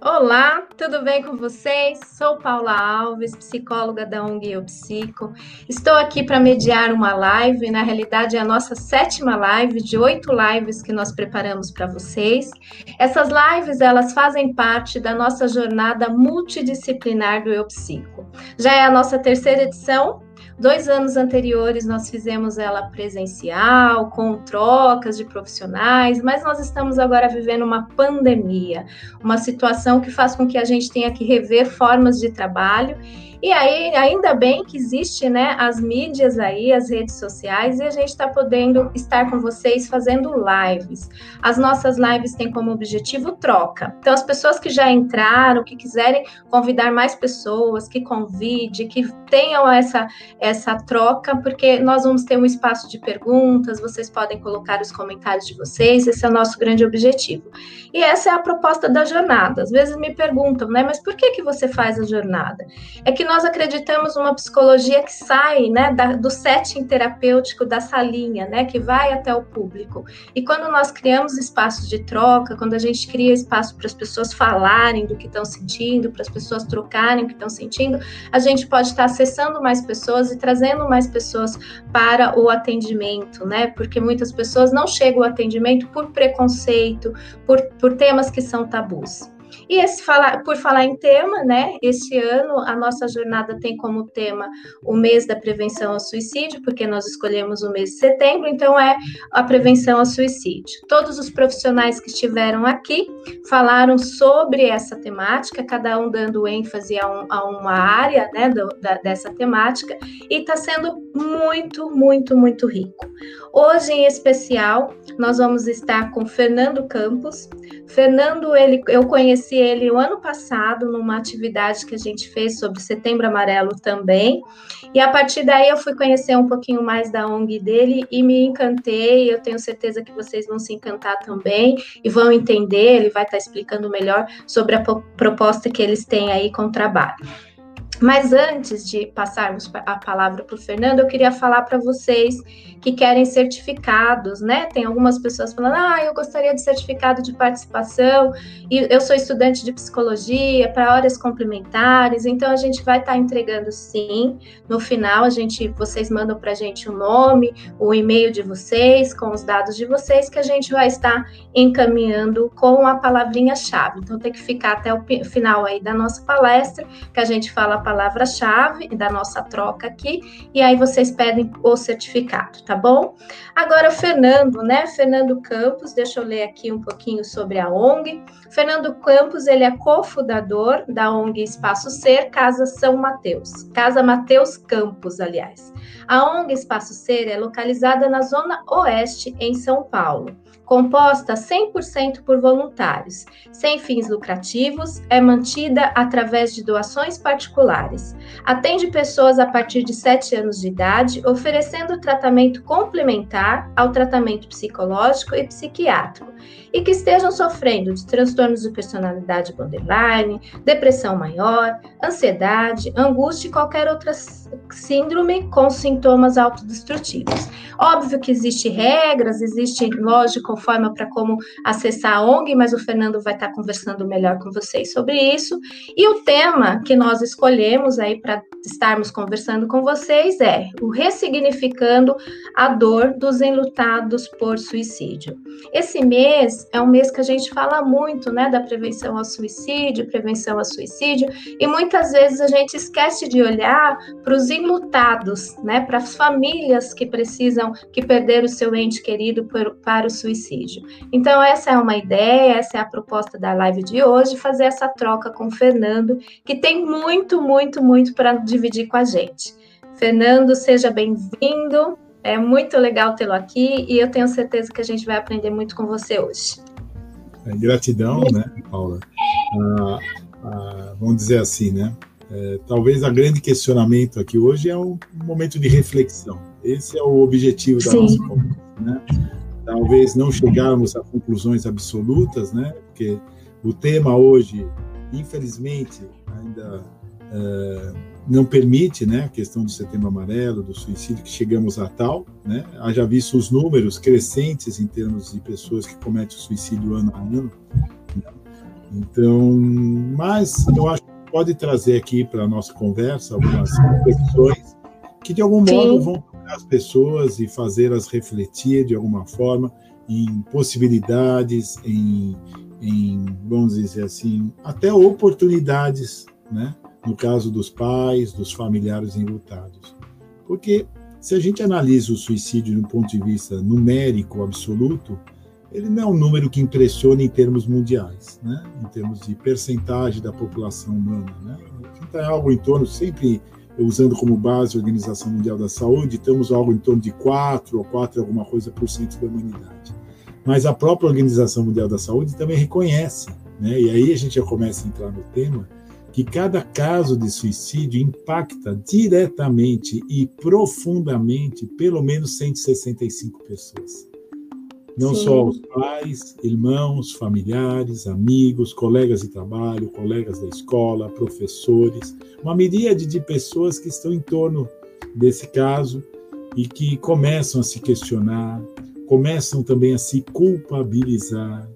Olá, tudo bem com vocês? Sou Paula Alves, psicóloga da ONG Eu Psico. Estou aqui para mediar uma live, na realidade é a nossa sétima live de oito lives que nós preparamos para vocês. Essas lives, elas fazem parte da nossa jornada multidisciplinar do Eu Psico. Já é a nossa terceira edição, Dois anos anteriores nós fizemos ela presencial, com trocas de profissionais, mas nós estamos agora vivendo uma pandemia, uma situação que faz com que a gente tenha que rever formas de trabalho e aí, ainda bem que existe, né, as mídias aí, as redes sociais, e a gente está podendo estar com vocês fazendo lives. As nossas lives têm como objetivo troca. Então, as pessoas que já entraram, que quiserem convidar mais pessoas, que convide, que tenham essa, essa troca, porque nós vamos ter um espaço de perguntas, vocês podem colocar os comentários de vocês, esse é o nosso grande objetivo. E essa é a proposta da jornada. Às vezes me perguntam, né, mas por que, que você faz a jornada? É que nós acreditamos numa psicologia que sai né, da, do setting terapêutico da salinha, né, que vai até o público. E quando nós criamos espaços de troca, quando a gente cria espaço para as pessoas falarem do que estão sentindo, para as pessoas trocarem o que estão sentindo, a gente pode estar acessando mais pessoas e trazendo mais pessoas para o atendimento, né? Porque muitas pessoas não chegam ao atendimento por preconceito, por, por temas que são tabus. E esse fala, por falar em tema, né? Este ano a nossa jornada tem como tema o mês da prevenção ao suicídio, porque nós escolhemos o mês de setembro, então é a prevenção ao suicídio. Todos os profissionais que estiveram aqui falaram sobre essa temática, cada um dando ênfase a, um, a uma área né, do, da, dessa temática, e está sendo muito, muito, muito rico. Hoje, em especial, nós vamos estar com Fernando Campos. Fernando, ele, eu conheci ele o ano passado numa atividade que a gente fez sobre Setembro Amarelo também. E a partir daí eu fui conhecer um pouquinho mais da ONG dele e me encantei. Eu tenho certeza que vocês vão se encantar também e vão entender. Ele vai estar explicando melhor sobre a proposta que eles têm aí com o trabalho. Mas antes de passarmos a palavra para o Fernando, eu queria falar para vocês que querem certificados, né? Tem algumas pessoas falando, ah, eu gostaria de certificado de participação, e eu sou estudante de psicologia para horas complementares, então a gente vai estar tá entregando sim. No final, a gente, vocês mandam para a gente o nome, o e-mail de vocês, com os dados de vocês, que a gente vai estar encaminhando com a palavrinha-chave. Então tem que ficar até o final aí da nossa palestra, que a gente fala palavra-chave da nossa troca aqui, e aí vocês pedem o certificado, tá bom? Agora, Fernando, né? Fernando Campos, deixa eu ler aqui um pouquinho sobre a ONG. Fernando Campos, ele é cofundador da ONG Espaço Ser, Casa São Mateus, Casa Mateus Campos, aliás. A ONG Espaço Ser é localizada na zona oeste, em São Paulo composta 100% por voluntários, sem fins lucrativos, é mantida através de doações particulares. Atende pessoas a partir de 7 anos de idade, oferecendo tratamento complementar ao tratamento psicológico e psiquiátrico, e que estejam sofrendo de transtornos de personalidade borderline, depressão maior, ansiedade, angústia e qualquer outra síndrome com sintomas autodestrutivos. Óbvio que existem regras, existe, lógico, forma para como acessar a ONG, mas o Fernando vai estar conversando melhor com vocês sobre isso. E o tema que nós escolhemos aí para estarmos conversando com vocês é o ressignificando a dor dos enlutados por suicídio. Esse mês é um mês que a gente fala muito, né, da prevenção ao suicídio, prevenção ao suicídio, e muitas vezes a gente esquece de olhar para os enlutados, né, para as famílias que precisam, que perderam o seu ente querido por, para o suicídio. Então, essa é uma ideia, essa é a proposta da live de hoje, fazer essa troca com o Fernando, que tem muito, muito, muito para dividir com a gente. Fernando, seja bem-vindo. É muito legal tê-lo aqui e eu tenho certeza que a gente vai aprender muito com você hoje. É, gratidão, né, Paula? Ah, ah, vamos dizer assim, né? É, talvez a grande questionamento aqui hoje é um momento de reflexão. Esse é o objetivo da Sim. nossa conversa, né? Talvez não chegarmos a conclusões absolutas, né? Porque o tema hoje, infelizmente, ainda é, não permite, né, a questão do setembro amarelo, do suicídio, que chegamos a tal, né, haja visto os números crescentes em termos de pessoas que cometem o suicídio ano a ano, né? Então, mas eu acho que pode trazer aqui para a nossa conversa algumas reflexões que de algum Sim. modo vão tocar as pessoas e fazê-las refletir de alguma forma em possibilidades, em, em, vamos dizer assim, até oportunidades, né? No caso dos pais, dos familiares enlutados. Porque se a gente analisa o suicídio um ponto de vista numérico absoluto, ele não é um número que impressiona em termos mundiais, né? em termos de percentagem da população humana. Né? Então, é algo em torno, sempre usando como base a Organização Mundial da Saúde, estamos algo em torno de 4 ou 4 alguma coisa por cento da humanidade. Mas a própria Organização Mundial da Saúde também reconhece, né? e aí a gente já começa a entrar no tema, que cada caso de suicídio impacta diretamente e profundamente pelo menos 165 pessoas. Não Sim. só os pais, irmãos, familiares, amigos, colegas de trabalho, colegas da escola, professores, uma miríade de pessoas que estão em torno desse caso e que começam a se questionar, começam também a se culpabilizar,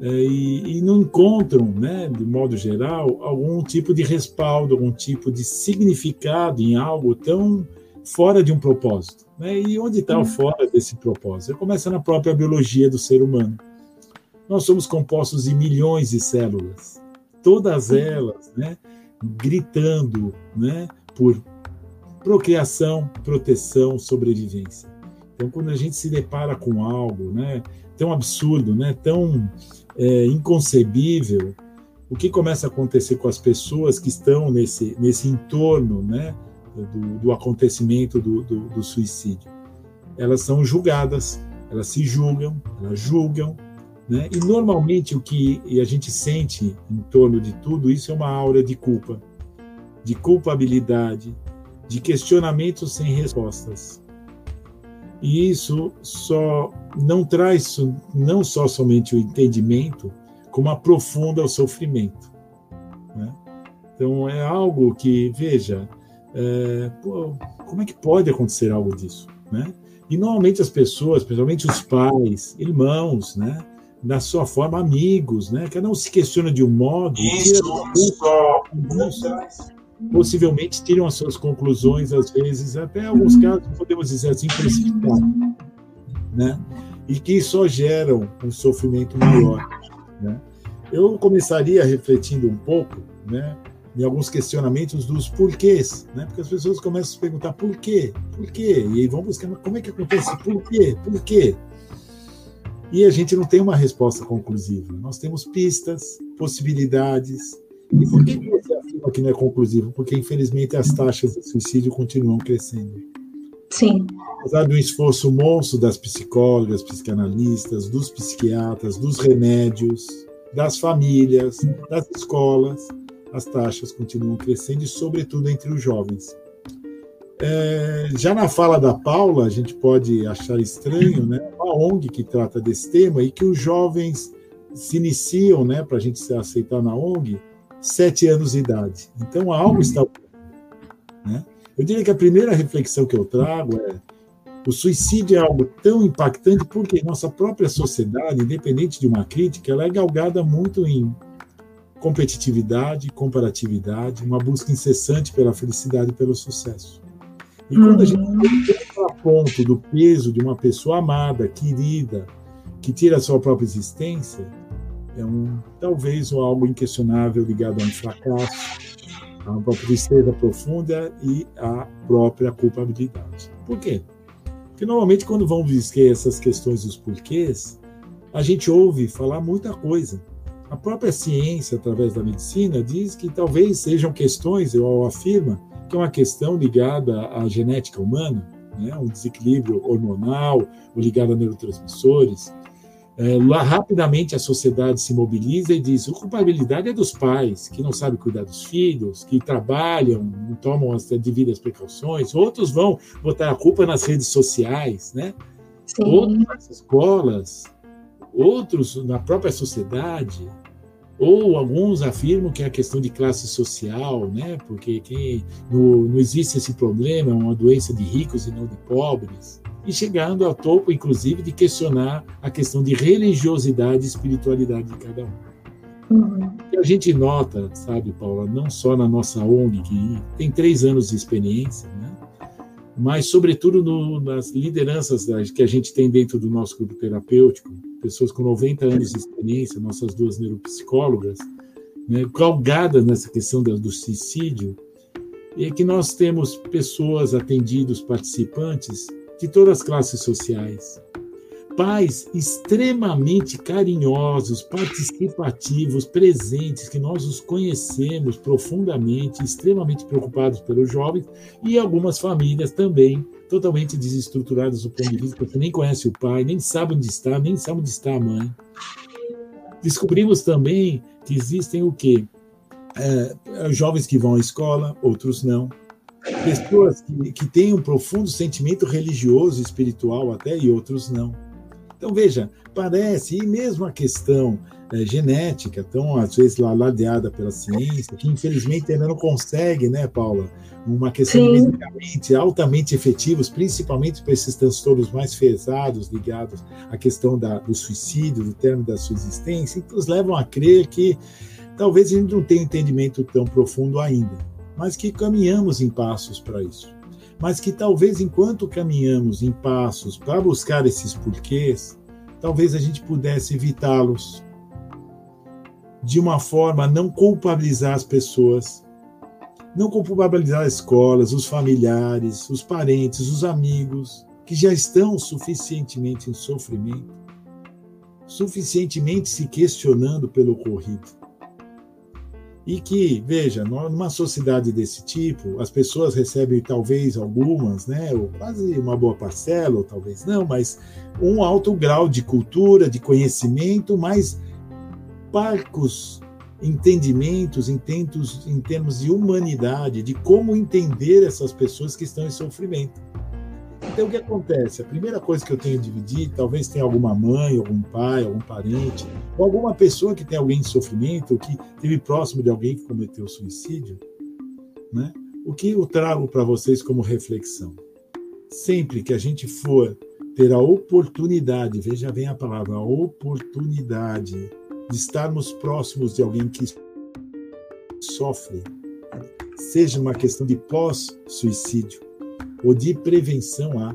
e, e, não encontram, né, de modo geral, algum tipo de respaldo, algum tipo de significado em algo tão fora de um propósito. Né? E onde está o uhum. fora desse propósito? Começa na própria biologia do ser humano. Nós somos compostos de milhões de células, todas uhum. elas né, gritando né, por procriação, proteção, sobrevivência. Então, quando a gente se depara com algo né, tão absurdo, né, tão é, inconcebível, o que começa a acontecer com as pessoas que estão nesse, nesse entorno né, do, do acontecimento do, do, do, suicídio? Elas são julgadas, elas se julgam, elas julgam, né? e normalmente o que a gente sente em torno de tudo isso é uma aura de culpa, de culpabilidade, de questionamentos sem respostas. E isso só não traz não só somente o entendimento, como aprofunda o sofrimento. Né? Então é algo que, veja, é, pô, como é que pode acontecer algo disso? Né? E normalmente as pessoas, principalmente os pais, irmãos, né? da sua forma, amigos, né? Cada um se questiona de um modo. Isso, só possivelmente tiram as suas conclusões, às vezes, até alguns casos, podemos dizer assim, precipitadas, né? E que só geram um sofrimento maior, né? Eu começaria refletindo um pouco, né? Em alguns questionamentos dos porquês, né? Porque as pessoas começam a se perguntar por quê, por quê, e aí vão buscar, como é que acontece, por quê, por quê? E a gente não tem uma resposta conclusiva. Nós temos pistas, possibilidades, e por que você afirma que não é conclusivo? Porque, infelizmente, as taxas de suicídio continuam crescendo. Sim. Apesar do esforço monstro das psicólogas, psicanalistas, dos psiquiatras, dos remédios, das famílias, das escolas, as taxas continuam crescendo e, sobretudo, entre os jovens. É, já na fala da Paula, a gente pode achar estranho, né? Uma ONG que trata desse tema e que os jovens se iniciam, né, para a gente se aceitar na ONG, sete anos de idade. Então, algo está. Né? Eu diria que a primeira reflexão que eu trago é: o suicídio é algo tão impactante porque nossa própria sociedade, independente de uma crítica, ela é galgada muito em competitividade, comparatividade, uma busca incessante pela felicidade e pelo sucesso. E quando a gente uhum. a ponto do peso de uma pessoa amada, querida, que tira a sua própria existência, é um talvez um algo inquestionável ligado a um fracasso, a tristeza profunda e à própria culpabilidade. Por quê? Porque normalmente quando vão ver essas questões dos porquês, a gente ouve falar muita coisa. A própria ciência, através da medicina, diz que talvez sejam questões, ou afirma, que é uma questão ligada à genética humana, né? um desequilíbrio hormonal, ou ligado a neurotransmissores, é, lá rapidamente a sociedade se mobiliza e diz: a culpabilidade é dos pais, que não sabem cuidar dos filhos, que trabalham, não tomam as devidas precauções. Outros vão botar a culpa nas redes sociais, né? Sim. Outros nas escolas, outros na própria sociedade. Ou alguns afirmam que é a questão de classe social, né? Porque quem, no, não existe esse problema, é uma doença de ricos e não de pobres e chegando ao topo, inclusive, de questionar a questão de religiosidade e espiritualidade de cada um. Uhum. E a gente nota, sabe, Paula, não só na nossa ONG, que tem três anos de experiência, né? mas, sobretudo, no, nas lideranças que a gente tem dentro do nosso grupo terapêutico, pessoas com 90 anos de experiência, nossas duas neuropsicólogas, né, galgadas nessa questão do, suicídio, é que nós temos pessoas atendidos, participantes de todas as classes sociais, pais extremamente carinhosos, participativos, presentes, que nós os conhecemos profundamente, extremamente preocupados pelos jovens, e algumas famílias também totalmente desestruturadas do ponto de vista, porque nem conhece o pai, nem sabe onde está, nem sabe onde está a mãe. Descobrimos também que existem o quê? É, jovens que vão à escola, outros não. Pessoas que, que têm um profundo sentimento religioso, espiritual até, e outros não então, veja, parece, e mesmo a questão é, genética, tão às vezes ladeada pela ciência, que infelizmente ainda não consegue, né, Paula? Uma questão Sim. de medicamentos altamente efetivos, principalmente para esses transtornos mais pesados ligados à questão da, do suicídio, do término da sua existência, que nos levam a crer que talvez a gente não tenha um entendimento tão profundo ainda, mas que caminhamos em passos para isso mas que talvez enquanto caminhamos em passos para buscar esses porquês, talvez a gente pudesse evitá-los de uma forma a não culpabilizar as pessoas, não culpabilizar as escolas, os familiares, os parentes, os amigos, que já estão suficientemente em sofrimento, suficientemente se questionando pelo ocorrido. E que, veja, numa sociedade desse tipo, as pessoas recebem talvez algumas, né, ou quase uma boa parcela, ou talvez não, mas um alto grau de cultura, de conhecimento, mais parcos entendimentos, intentos em termos de humanidade, de como entender essas pessoas que estão em sofrimento. Então, o que acontece? A primeira coisa que eu tenho que dividir, talvez tenha alguma mãe, algum pai, algum parente, ou alguma pessoa que tem alguém em sofrimento, ou que esteve próximo de alguém que cometeu suicídio, né? O que eu trago para vocês como reflexão? Sempre que a gente for ter a oportunidade, veja bem a palavra, a oportunidade de estarmos próximos de alguém que sofre, seja uma questão de pós-suicídio, ou de prevenção a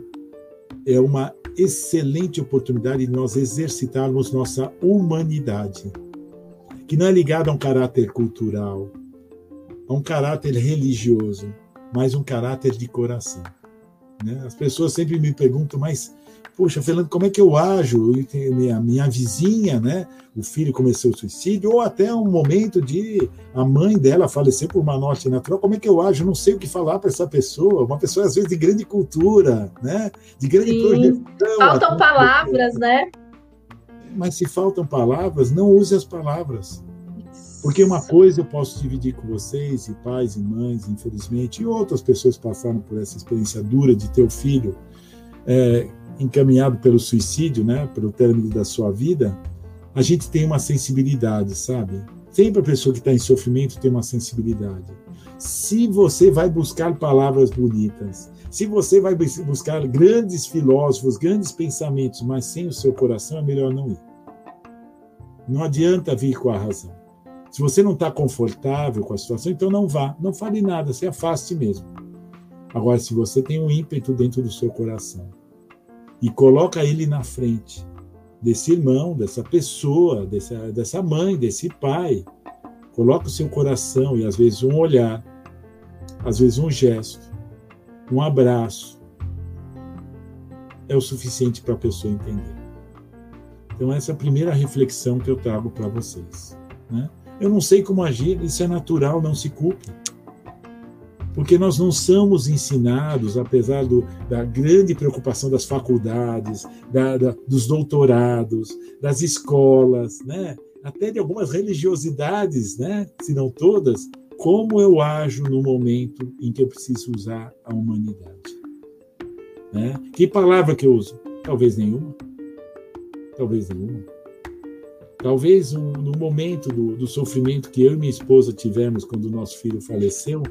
é uma excelente oportunidade de nós exercitarmos nossa humanidade, que não é ligada a um caráter cultural, a um caráter religioso, mas um caráter de coração. Né? As pessoas sempre me perguntam, mas Poxa, Fernando, como é que eu ajo? Minha, minha vizinha, né? O filho começou o suicídio, ou até um momento de a mãe dela falecer por uma morte natural. Como é que eu ajo? Eu não sei o que falar para essa pessoa. Uma pessoa, às vezes, de grande cultura, né? De grande Sim. projeção. Faltam palavras, né? Mas se faltam palavras, não use as palavras. Porque uma coisa eu posso dividir com vocês, e pais e mães, infelizmente, e outras pessoas passaram por essa experiência dura de ter o filho. É, encaminhado pelo suicídio, né, pelo término da sua vida, a gente tem uma sensibilidade, sabe? Sempre a pessoa que está em sofrimento tem uma sensibilidade. Se você vai buscar palavras bonitas, se você vai buscar grandes filósofos, grandes pensamentos, mas sem o seu coração, é melhor não ir. Não adianta vir com a razão. Se você não está confortável com a situação, então não vá, não fale nada, se afaste mesmo. Agora, se você tem um ímpeto dentro do seu coração, e coloca ele na frente desse irmão, dessa pessoa, dessa, dessa mãe, desse pai. Coloca o seu coração e às vezes um olhar, às vezes um gesto, um abraço é o suficiente para a pessoa entender. Então essa é a primeira reflexão que eu trago para vocês. Né? Eu não sei como agir, isso é natural, não se culpe porque nós não somos ensinados, apesar do, da grande preocupação das faculdades, da, da, dos doutorados, das escolas, né? até de algumas religiosidades, né? se não todas, como eu ajo no momento em que eu preciso usar a humanidade. Né? Que palavra que eu uso? Talvez nenhuma. Talvez nenhuma. Talvez um, no momento do, do sofrimento que eu e minha esposa tivemos quando o nosso filho faleceu,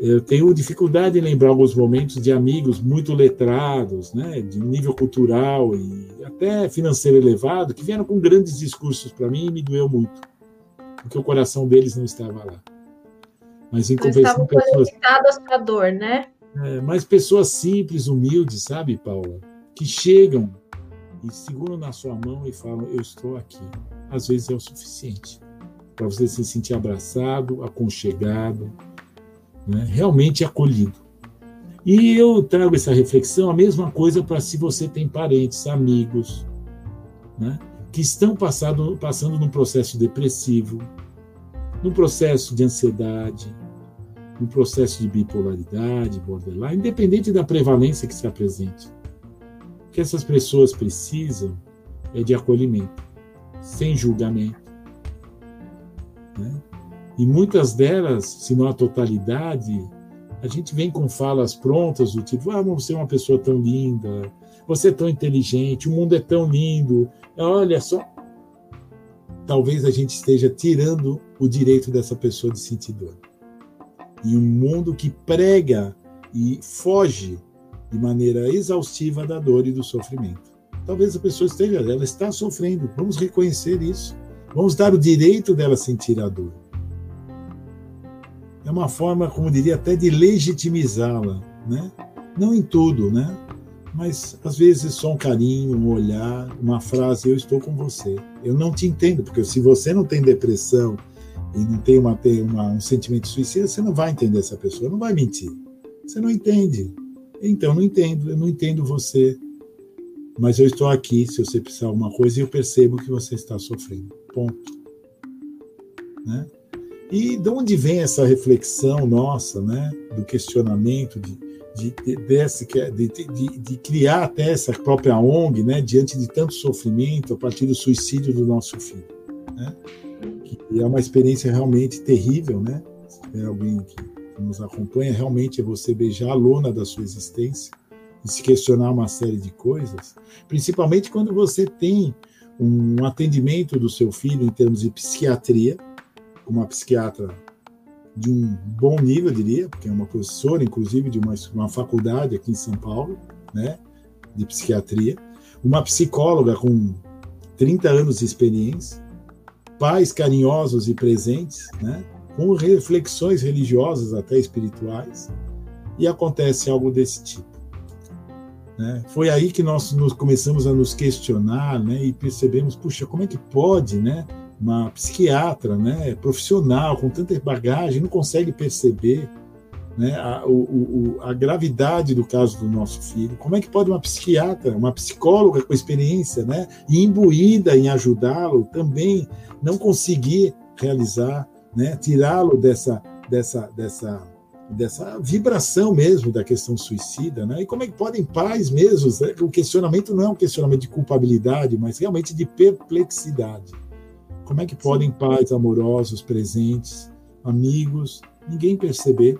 eu tenho dificuldade em lembrar alguns momentos de amigos muito letrados, né, de nível cultural e até financeiro elevado, que vieram com grandes discursos para mim e me doeu muito. porque o coração deles não estava lá. Mas em compensação, pessoas conectadas para dor, né? É, mas pessoas simples, humildes, sabe, Paula, que chegam e seguram na sua mão e falam: Eu estou aqui. Às vezes é o suficiente para você se sentir abraçado, aconchegado, né? realmente acolhido. E eu trago essa reflexão, a mesma coisa para se você tem parentes, amigos, né? que estão passado, passando num processo depressivo, num processo de ansiedade, num processo de bipolaridade, borderline, independente da prevalência que se apresente. O que essas pessoas precisam é de acolhimento, sem julgamento. Né? E muitas delas, se não a totalidade, a gente vem com falas prontas do tipo: ah, você é uma pessoa tão linda, você é tão inteligente, o mundo é tão lindo, olha só. Talvez a gente esteja tirando o direito dessa pessoa de sentir dor. E um mundo que prega e foge de maneira exaustiva da dor e do sofrimento. Talvez a pessoa esteja, ela está sofrendo. Vamos reconhecer isso. Vamos dar o direito dela sentir a dor. É uma forma, como diria, até de legitimizá-la, né? Não em tudo, né? Mas às vezes só um carinho, um olhar, uma frase, eu estou com você. Eu não te entendo, porque se você não tem depressão e não tem, uma, tem uma, um sentimento suicida, você não vai entender essa pessoa, não vai mentir. Você não entende. Então, não entendo, eu não entendo você. Mas eu estou aqui se você precisar de alguma coisa e eu percebo que você está sofrendo. Ponto. Né? E de onde vem essa reflexão nossa, né, do questionamento de, de, de, desse, de, de, de, criar até essa própria ONG, né, diante de tanto sofrimento a partir do suicídio do nosso filho, né? Que é uma experiência realmente terrível, né? Se tiver alguém que nos acompanha, realmente é você beijar a lona da sua existência e se questionar uma série de coisas, principalmente quando você tem um atendimento do seu filho em termos de psiquiatria, uma psiquiatra de um bom nível, diria, porque é uma professora, inclusive, de uma, uma faculdade aqui em São Paulo, né, de psiquiatria, uma psicóloga com 30 anos de experiência, pais carinhosos e presentes, né, com reflexões religiosas, até espirituais, e acontece algo desse tipo. Né? Foi aí que nós nos começamos a nos questionar né, e percebemos, puxa, como é que pode né, uma psiquiatra né, profissional com tanta bagagem não consegue perceber né, a, o, a, gravidade do caso do nosso filho. Como é que pode uma psiquiatra, uma psicóloga com experiência, né, imbuída em ajudá-lo, também não conseguir realizar, né, tirá-lo dessa, dessa, dessa dessa vibração mesmo da questão suicida, né? E como é que podem pais mesmo? Né? O questionamento não é um questionamento de culpabilidade, mas realmente de perplexidade. Como é que podem pais amorosos, presentes, amigos, ninguém perceber?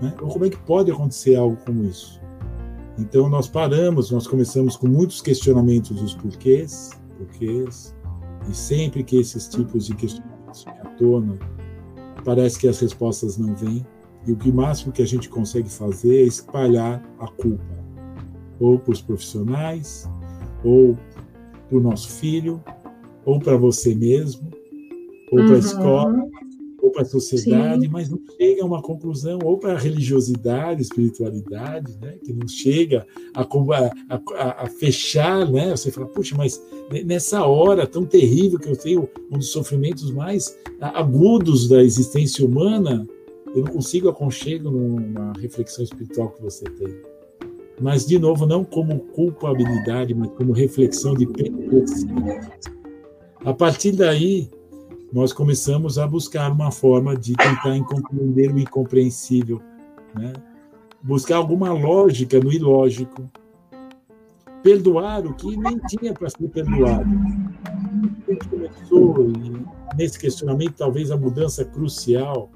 Né? Ou como é que pode acontecer algo como isso? Então nós paramos, nós começamos com muitos questionamentos dos porquês, porquês, e sempre que esses tipos de questionamentos vêm à tona, parece que as respostas não vêm. E o que máximo que a gente consegue fazer é espalhar a culpa, ou para os profissionais, ou para o nosso filho, ou para você mesmo, ou para a uhum. escola, ou para a sociedade, Sim. mas não chega a uma conclusão, ou para a religiosidade, espiritualidade, né, que não chega a, a, a, a, fechar, né? Você fala, puxa, mas nessa hora tão terrível que eu tenho, um dos sofrimentos mais agudos da existência humana, eu não consigo aconchego numa reflexão espiritual que você tem. Mas, de novo, não como culpabilidade, mas como reflexão de perplexidade. A partir daí, nós começamos a buscar uma forma de tentar compreender o incompreensível, né? buscar alguma lógica no ilógico, perdoar o que nem tinha para ser perdoado. A gente começou, nesse questionamento, talvez a mudança crucial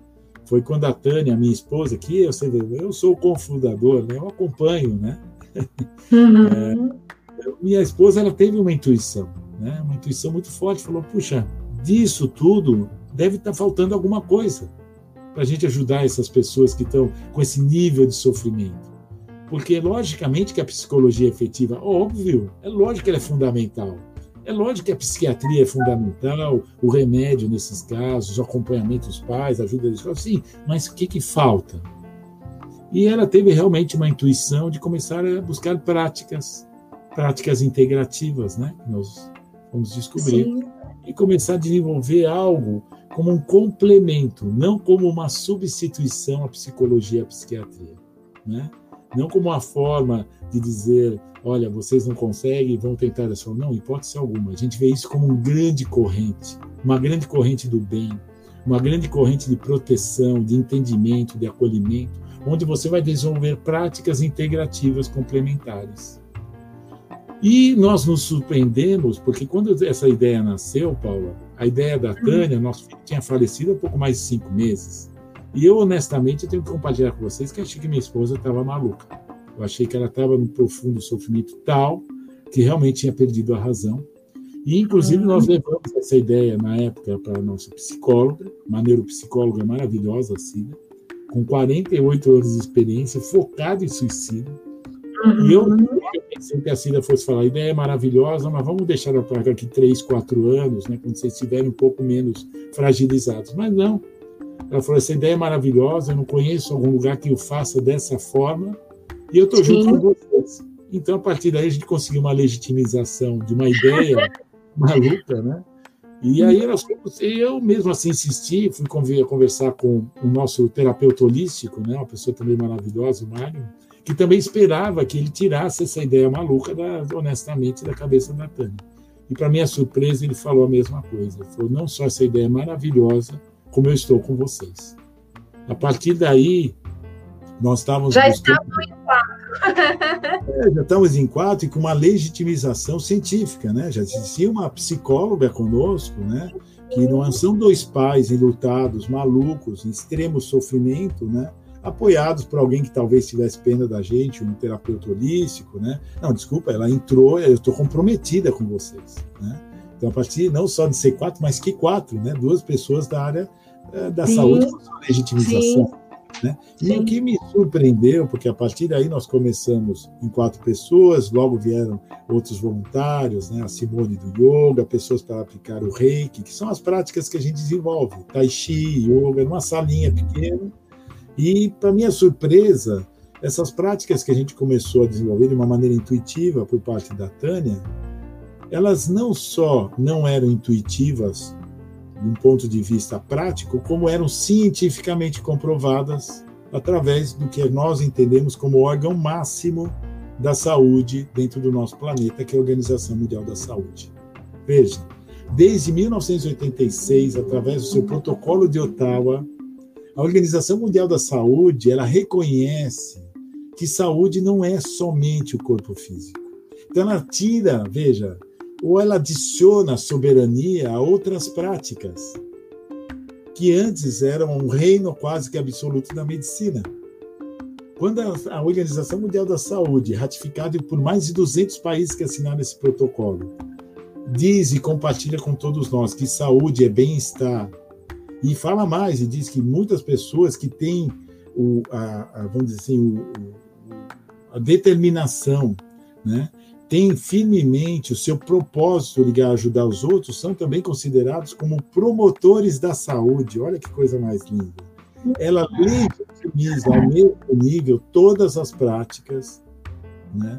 foi quando a Tânia, minha esposa, que eu, eu sou o cofundador, né? eu acompanho, né? Uhum. É, minha esposa ela teve uma intuição, né? uma intuição muito forte, falou, puxa, disso tudo deve estar tá faltando alguma coisa para a gente ajudar essas pessoas que estão com esse nível de sofrimento. Porque, logicamente, que a psicologia efetiva, óbvio, é lógico que ela é fundamental. É lógico que a psiquiatria é fundamental, o remédio nesses casos, o acompanhamento dos pais, a ajuda da sim, mas o que, que falta? E ela teve realmente uma intuição de começar a buscar práticas, práticas integrativas, né? Nós vamos descobrir. Sim. E começar a desenvolver algo como um complemento, não como uma substituição à psicologia e à psiquiatria, né? Não como uma forma de dizer, olha, vocês não conseguem, vão tentar essa. Não, hipótese alguma. A gente vê isso como uma grande corrente, uma grande corrente do bem, uma grande corrente de proteção, de entendimento, de acolhimento, onde você vai desenvolver práticas integrativas complementares. E nós nos surpreendemos, porque quando essa ideia nasceu, Paula, a ideia da Tânia, nosso filho tinha falecido há pouco mais de cinco meses. E eu, honestamente, eu tenho que compartilhar com vocês que achei que minha esposa estava maluca. Eu achei que ela estava num profundo sofrimento tal que realmente tinha perdido a razão. E, inclusive, nós levamos essa ideia na época para a nossa psicóloga, uma neuropsicóloga maravilhosa, assim, com 48 anos de experiência, focado em suicídio. Uhum. E eu pensei que a Cida fosse falar, a ideia é maravilhosa, mas vamos deixar ela para daqui 3, 4 anos, né, quando vocês estiverem um pouco menos fragilizados. Mas não. Ela falou, essa ideia é maravilhosa, eu não conheço algum lugar que o faça dessa forma, e eu estou junto com vocês. Então, a partir daí, a gente conseguiu uma legitimização de uma ideia maluca, né? E aí eu mesmo assim insisti, fui conversar com o nosso terapeuta holístico, né, uma pessoa também maravilhosa, o Mário, que também esperava que ele tirasse essa ideia maluca, da, honestamente, da cabeça da Tânia. E para minha surpresa, ele falou a mesma coisa. Ele falou: não só essa ideia é maravilhosa, como eu estou com vocês. A partir daí, nós estávamos. Já buscando... estamos em quatro. é, já estamos em quatro e com uma legitimização científica, né? Já existia uma psicóloga conosco, né? Que não são dois pais enlutados, malucos, em extremo sofrimento, né? Apoiados por alguém que talvez tivesse pena da gente, um terapeuta holístico, né? Não, desculpa, ela entrou, eu estou comprometida com vocês, né? Então, a partir não só de ser quatro, mas que quatro, né? Duas pessoas da área eh, da Sim. saúde com sua legitimização. Sim. Né? E o que me surpreendeu, porque a partir daí nós começamos em quatro pessoas, logo vieram outros voluntários, né? a Simone do Yoga, pessoas para aplicar o Reiki, que são as práticas que a gente desenvolve, Tai Chi, Yoga, numa salinha pequena. E, para minha surpresa, essas práticas que a gente começou a desenvolver de uma maneira intuitiva por parte da Tânia, elas não só não eram intuitivas de um ponto de vista prático, como eram cientificamente comprovadas através do que nós entendemos como órgão máximo da saúde dentro do nosso planeta, que é a Organização Mundial da Saúde. Veja, desde 1986, através do seu protocolo de Ottawa, a Organização Mundial da Saúde, ela reconhece que saúde não é somente o corpo físico. Então ela tira, veja, ou ela adiciona soberania a outras práticas que antes eram um reino quase que absoluto da medicina. Quando a Organização Mundial da Saúde, ratificada por mais de 200 países que assinaram esse protocolo, diz e compartilha com todos nós que saúde é bem-estar, e fala mais e diz que muitas pessoas que têm o, a, a vamos dizer assim, o, a determinação né, têm firmemente o seu propósito ligar a ajudar os outros, são também considerados como promotores da saúde. Olha que coisa mais linda. Ela legitimiza ao mesmo nível todas as práticas né,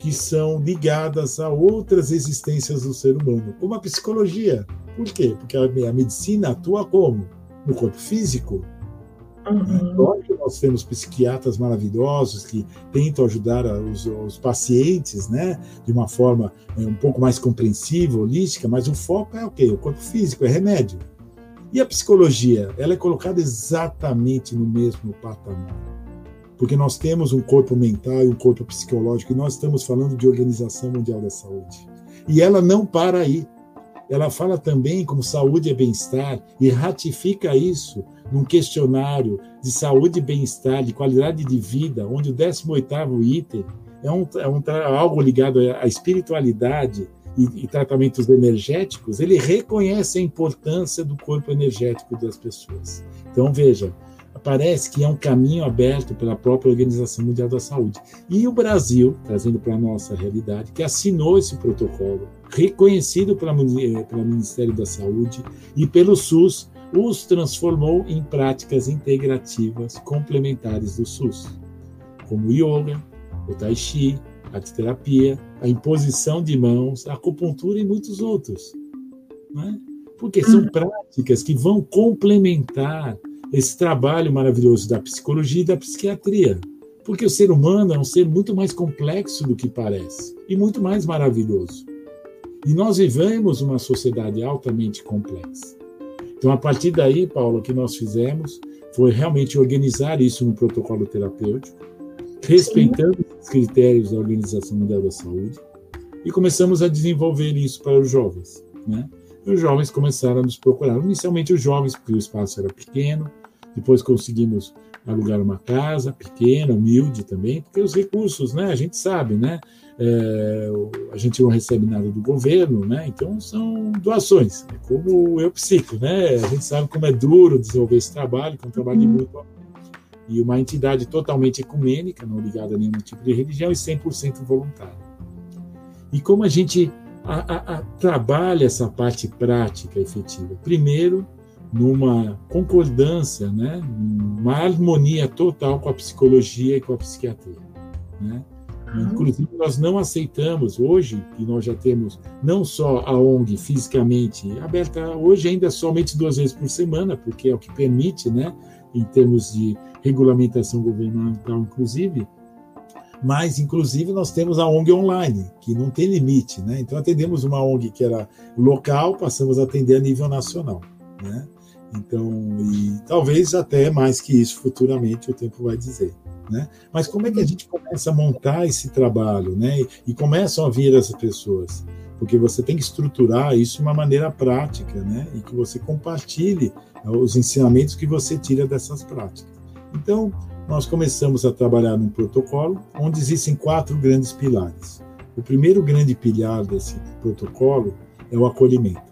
que são ligadas a outras existências do ser humano, como a psicologia. Por quê? Porque a medicina atua como? No corpo físico, Uhum. nós temos psiquiatras maravilhosos que tentam ajudar os, os, pacientes, né, de uma forma é, um pouco mais compreensiva, holística, mas o foco é o quê? O corpo físico, é remédio. E a psicologia, ela é colocada exatamente no mesmo patamar. Porque nós temos um corpo mental e um corpo psicológico, e nós estamos falando de Organização Mundial da Saúde. E ela não para aí. Ela fala também como saúde é bem-estar e ratifica isso num questionário de saúde e bem-estar, de qualidade de vida, onde o 18º item é, um, é um, algo ligado à espiritualidade e, e tratamentos energéticos, ele reconhece a importância do corpo energético das pessoas. Então, veja, parece que é um caminho aberto pela própria Organização Mundial da Saúde. E o Brasil, trazendo para a nossa realidade, que assinou esse protocolo, reconhecido pela, eh, pelo Ministério da Saúde e pelo SUS, os transformou em práticas integrativas complementares do SUS, como o yoga, o tai chi, a terapia, a imposição de mãos, a acupuntura e muitos outros. Né? Porque são uhum. práticas que vão complementar esse trabalho maravilhoso da psicologia e da psiquiatria. Porque o ser humano é um ser muito mais complexo do que parece e muito mais maravilhoso. E nós vivemos uma sociedade altamente complexa. Então, a partir daí, Paulo, o que nós fizemos foi realmente organizar isso no protocolo terapêutico, respeitando Sim. os critérios da Organização Mundial da Saúde, e começamos a desenvolver isso para os jovens. Né? E os jovens começaram a nos procurar. Inicialmente, os jovens, porque o espaço era pequeno, depois conseguimos alugar uma casa pequena, humilde também, porque os recursos, né, a gente sabe, né, é, a gente não recebe nada do governo, né, então são doações, é como eu psico, né, a gente sabe como é duro desenvolver esse trabalho, que é um trabalho de uhum. muito e uma entidade totalmente ecumênica, não ligada a nenhum tipo de religião e 100% voluntária. E como a gente a, a, a, trabalha essa parte prática efetiva? Primeiro, numa concordância, né, uma harmonia total com a psicologia e com a psiquiatria. Né? Inclusive, nós não aceitamos, hoje, que nós já temos não só a ONG fisicamente aberta, hoje ainda somente duas vezes por semana, porque é o que permite, né, em termos de regulamentação governamental, inclusive, mas, inclusive, nós temos a ONG online, que não tem limite. Né? Então, atendemos uma ONG que era local, passamos a atender a nível nacional. Né? Então, e talvez até mais que isso futuramente o tempo vai dizer. Né? Mas como é que a gente começa a montar esse trabalho, né? E começam a vir as pessoas, porque você tem que estruturar isso de uma maneira prática, né? E que você compartilhe os ensinamentos que você tira dessas práticas. Então, nós começamos a trabalhar num protocolo onde existem quatro grandes pilares. O primeiro grande pilar desse protocolo é o acolhimento.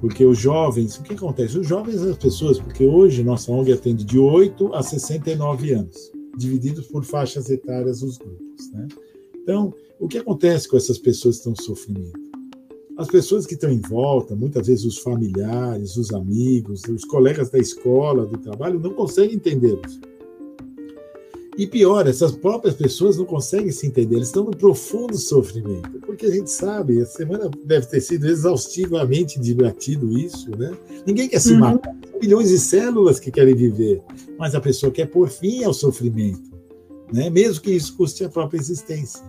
Porque os jovens, o que acontece? Os jovens, as pessoas, porque hoje nossa ONG atende de 8 a 69 anos, divididos por faixas etárias os grupos. Né? Então, o que acontece com essas pessoas que estão sofrendo? As pessoas que estão em volta, muitas vezes os familiares, os amigos, os colegas da escola, do trabalho, não conseguem entendê-los. E pior, essas próprias pessoas não conseguem se entender, eles estão no profundo sofrimento, porque a gente sabe, a semana deve ter sido exaustivamente debatido isso, né? Ninguém quer se uhum. matar, são milhões de células que querem viver, mas a pessoa quer pôr fim ao sofrimento, né? Mesmo que isso custe a própria existência.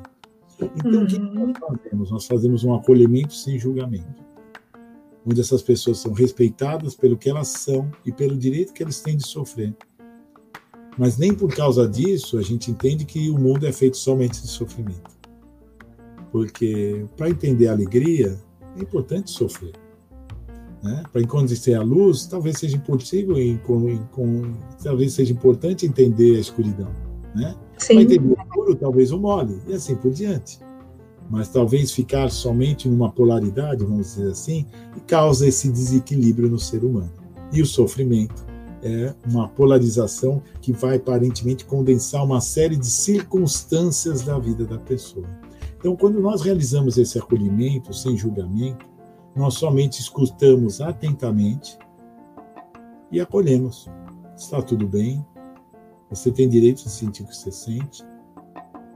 Então, uhum. o que uhum. nós fazemos? Nós fazemos um acolhimento sem julgamento, onde essas pessoas são respeitadas pelo que elas são e pelo direito que eles têm de sofrer. Mas nem por causa disso a gente entende que o mundo é feito somente de sofrimento. Porque para entender a alegria, é importante sofrer. Né? Para encontrar a luz, talvez seja impossível, em, com, talvez seja importante entender a escuridão. Né? Para entender o puro, talvez o mole, e assim por diante. Mas talvez ficar somente numa polaridade, vamos dizer assim, causa esse desequilíbrio no ser humano. E o sofrimento é uma polarização que vai aparentemente condensar uma série de circunstâncias da vida da pessoa. Então, quando nós realizamos esse acolhimento sem julgamento, nós somente escutamos atentamente e acolhemos. Está tudo bem, você tem direito de sentir o que você sente,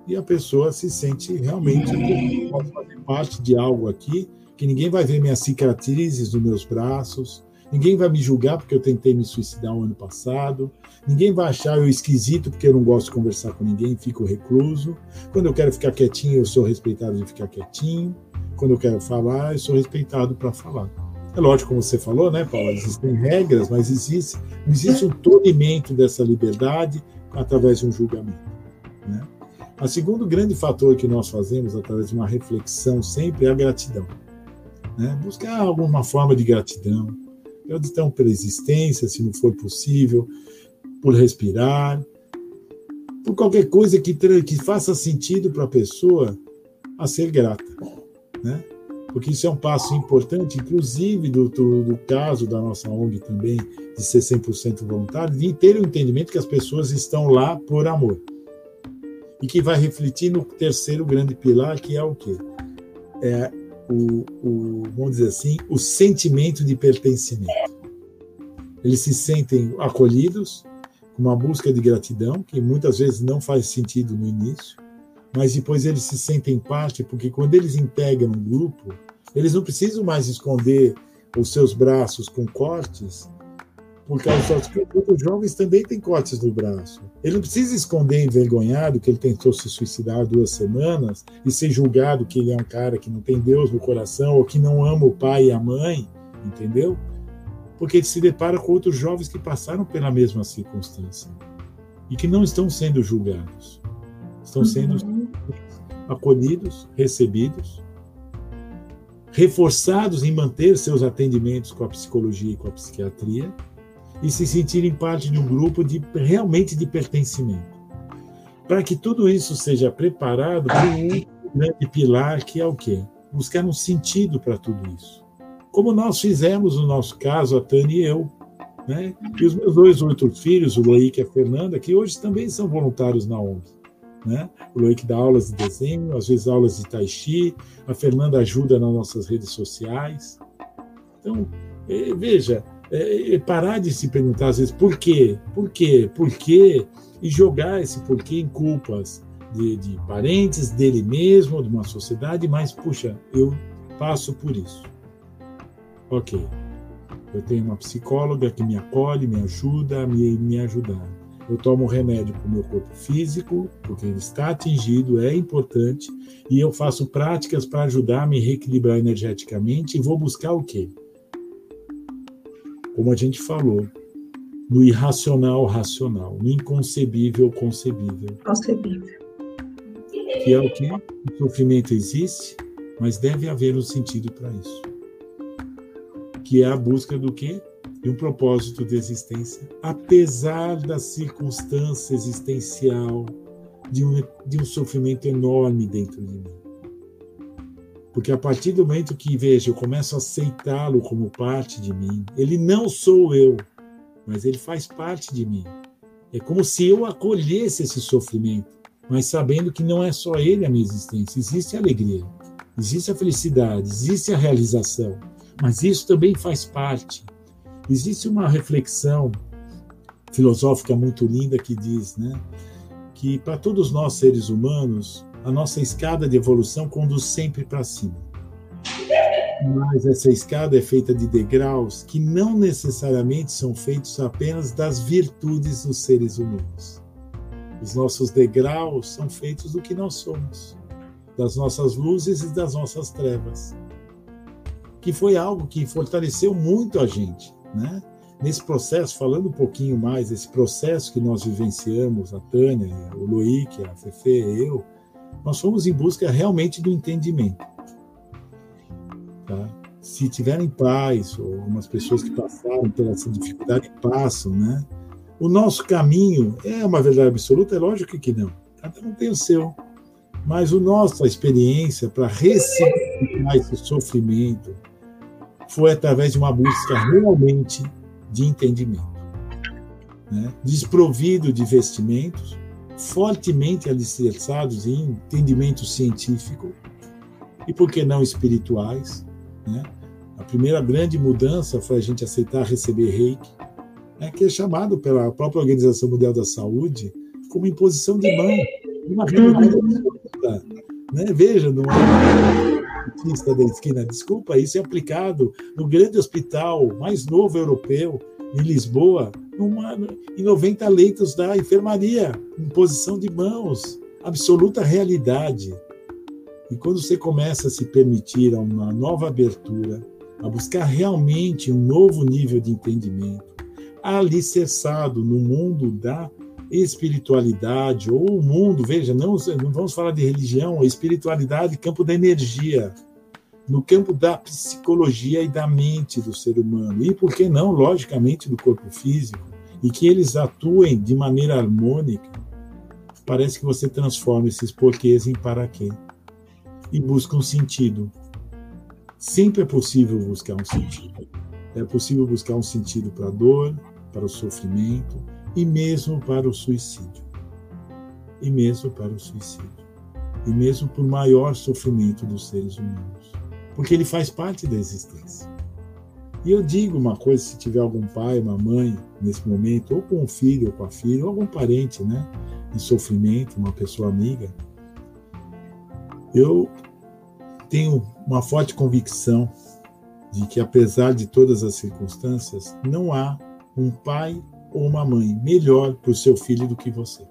e a pessoa se sente realmente pode fazer parte de algo aqui, que ninguém vai ver minhas cicatrizes nos meus braços, Ninguém vai me julgar porque eu tentei me suicidar o ano passado. Ninguém vai achar eu esquisito porque eu não gosto de conversar com ninguém, fico recluso. Quando eu quero ficar quietinho, eu sou respeitado de ficar quietinho. Quando eu quero falar, eu sou respeitado para falar. É lógico, como você falou, né, Paula? Existem regras, mas existe, existe um tolimento dessa liberdade através de um julgamento. Né? O segundo grande fator que nós fazemos através de uma reflexão sempre é a gratidão. Né? Buscar alguma forma de gratidão, Gratidão pela existência, se não for possível, por respirar, por qualquer coisa que, que faça sentido para a pessoa a ser grata. Né? Porque isso é um passo importante, inclusive do, do, do caso da nossa ONG também, de ser 100% voluntário, de ter o entendimento que as pessoas estão lá por amor. E que vai refletir no terceiro grande pilar, que é o quê? É o, o, vamos dizer assim, o sentimento de pertencimento. Eles se sentem acolhidos, com uma busca de gratidão, que muitas vezes não faz sentido no início, mas depois eles se sentem parte, porque quando eles integram um grupo, eles não precisam mais esconder os seus braços com cortes, porque os jovens também têm cortes no braço. Ele não precisa esconder envergonhado que ele tentou se suicidar duas semanas e ser julgado que ele é um cara que não tem Deus no coração ou que não ama o pai e a mãe, entendeu? Porque ele se depara com outros jovens que passaram pela mesma circunstância e que não estão sendo julgados, estão sendo uhum. acolhidos, recebidos reforçados em manter seus atendimentos com a psicologia e com a psiquiatria e se sentirem parte de um grupo de realmente de pertencimento. Para que tudo isso seja preparado para um grande pilar que é o quê? Buscar um sentido para tudo isso. Como nós fizemos no nosso caso, a Tânia e eu, né? E os meus dois outros filhos, o Loic e a Fernanda, que hoje também são voluntários na ONG. Né? O Loic dá aulas de desenho, às vezes aulas de tai chi, a Fernanda ajuda nas nossas redes sociais. Então, é, veja, é, parar de se perguntar às vezes por quê, por quê, por quê, e jogar esse porquê em culpas de, de parentes, dele mesmo, de uma sociedade, mas, puxa, eu passo por isso. Ok, eu tenho uma psicóloga que me acolhe, me ajuda a me, me ajudar eu tomo remédio para o meu corpo físico, porque ele está atingido, é importante, e eu faço práticas para ajudar a me reequilibrar energeticamente e vou buscar o quê? Como a gente falou, no irracional racional, no inconcebível concebível. Concebível. Que é o quê? O sofrimento existe, mas deve haver um sentido para isso. Que é a busca do quê? e um propósito de existência, apesar da circunstância existencial de um, de um sofrimento enorme dentro de mim. Porque a partir do momento que, veja, eu começo a aceitá-lo como parte de mim, ele não sou eu, mas ele faz parte de mim. É como se eu acolhesse esse sofrimento, mas sabendo que não é só ele a minha existência, existe a alegria, existe a felicidade, existe a realização, mas isso também faz parte Existe uma reflexão filosófica muito linda que diz, né, que para todos nós seres humanos, a nossa escada de evolução conduz sempre para cima. Mas essa escada é feita de degraus que não necessariamente são feitos apenas das virtudes dos seres humanos. Os nossos degraus são feitos do que nós somos, das nossas luzes e das nossas trevas. Que foi algo que fortaleceu muito a gente né? Nesse processo, falando um pouquinho mais desse processo que nós vivenciamos, a Tânia, o Loic, a Fefe, eu, nós fomos em busca realmente do entendimento. Tá? Se tiverem paz, ou algumas pessoas que passaram essa dificuldade passam, né? O nosso caminho é uma verdade absoluta? É lógico que não. Cada um tem o seu. Mas a nossa experiência para ressignificar esse sofrimento, foi através de uma busca realmente de entendimento. Né? Desprovido de vestimentos, fortemente alicerçados em entendimento científico e, por que não, espirituais. Né? A primeira grande mudança foi a gente aceitar receber reiki, né? que é chamado pela própria Organização Mundial da Saúde como imposição de mão, uma realidade absoluta. Né? Veja, não é da esquina. Desculpa, isso é aplicado no grande hospital mais novo europeu, em Lisboa, numa, em 90 leitos da enfermaria, em posição de mãos, absoluta realidade. E quando você começa a se permitir uma nova abertura, a buscar realmente um novo nível de entendimento, alicerçado no mundo da espiritualidade ou o mundo, veja, não, não vamos falar de religião, espiritualidade, campo da energia, no campo da psicologia e da mente do ser humano, e por que não, logicamente, do corpo físico, e que eles atuem de maneira harmônica, parece que você transforma esses porquês em para quê e busca um sentido. Sempre é possível buscar um sentido. É possível buscar um sentido para a dor, para o sofrimento e mesmo para o suicídio. E mesmo para o suicídio. E mesmo por maior sofrimento dos seres humanos porque ele faz parte da existência. E eu digo uma coisa: se tiver algum pai, uma mãe nesse momento, ou com um filho, ou com a filha, ou algum parente, né, em sofrimento, uma pessoa amiga, eu tenho uma forte convicção de que, apesar de todas as circunstâncias, não há um pai ou uma mãe melhor para o seu filho do que você.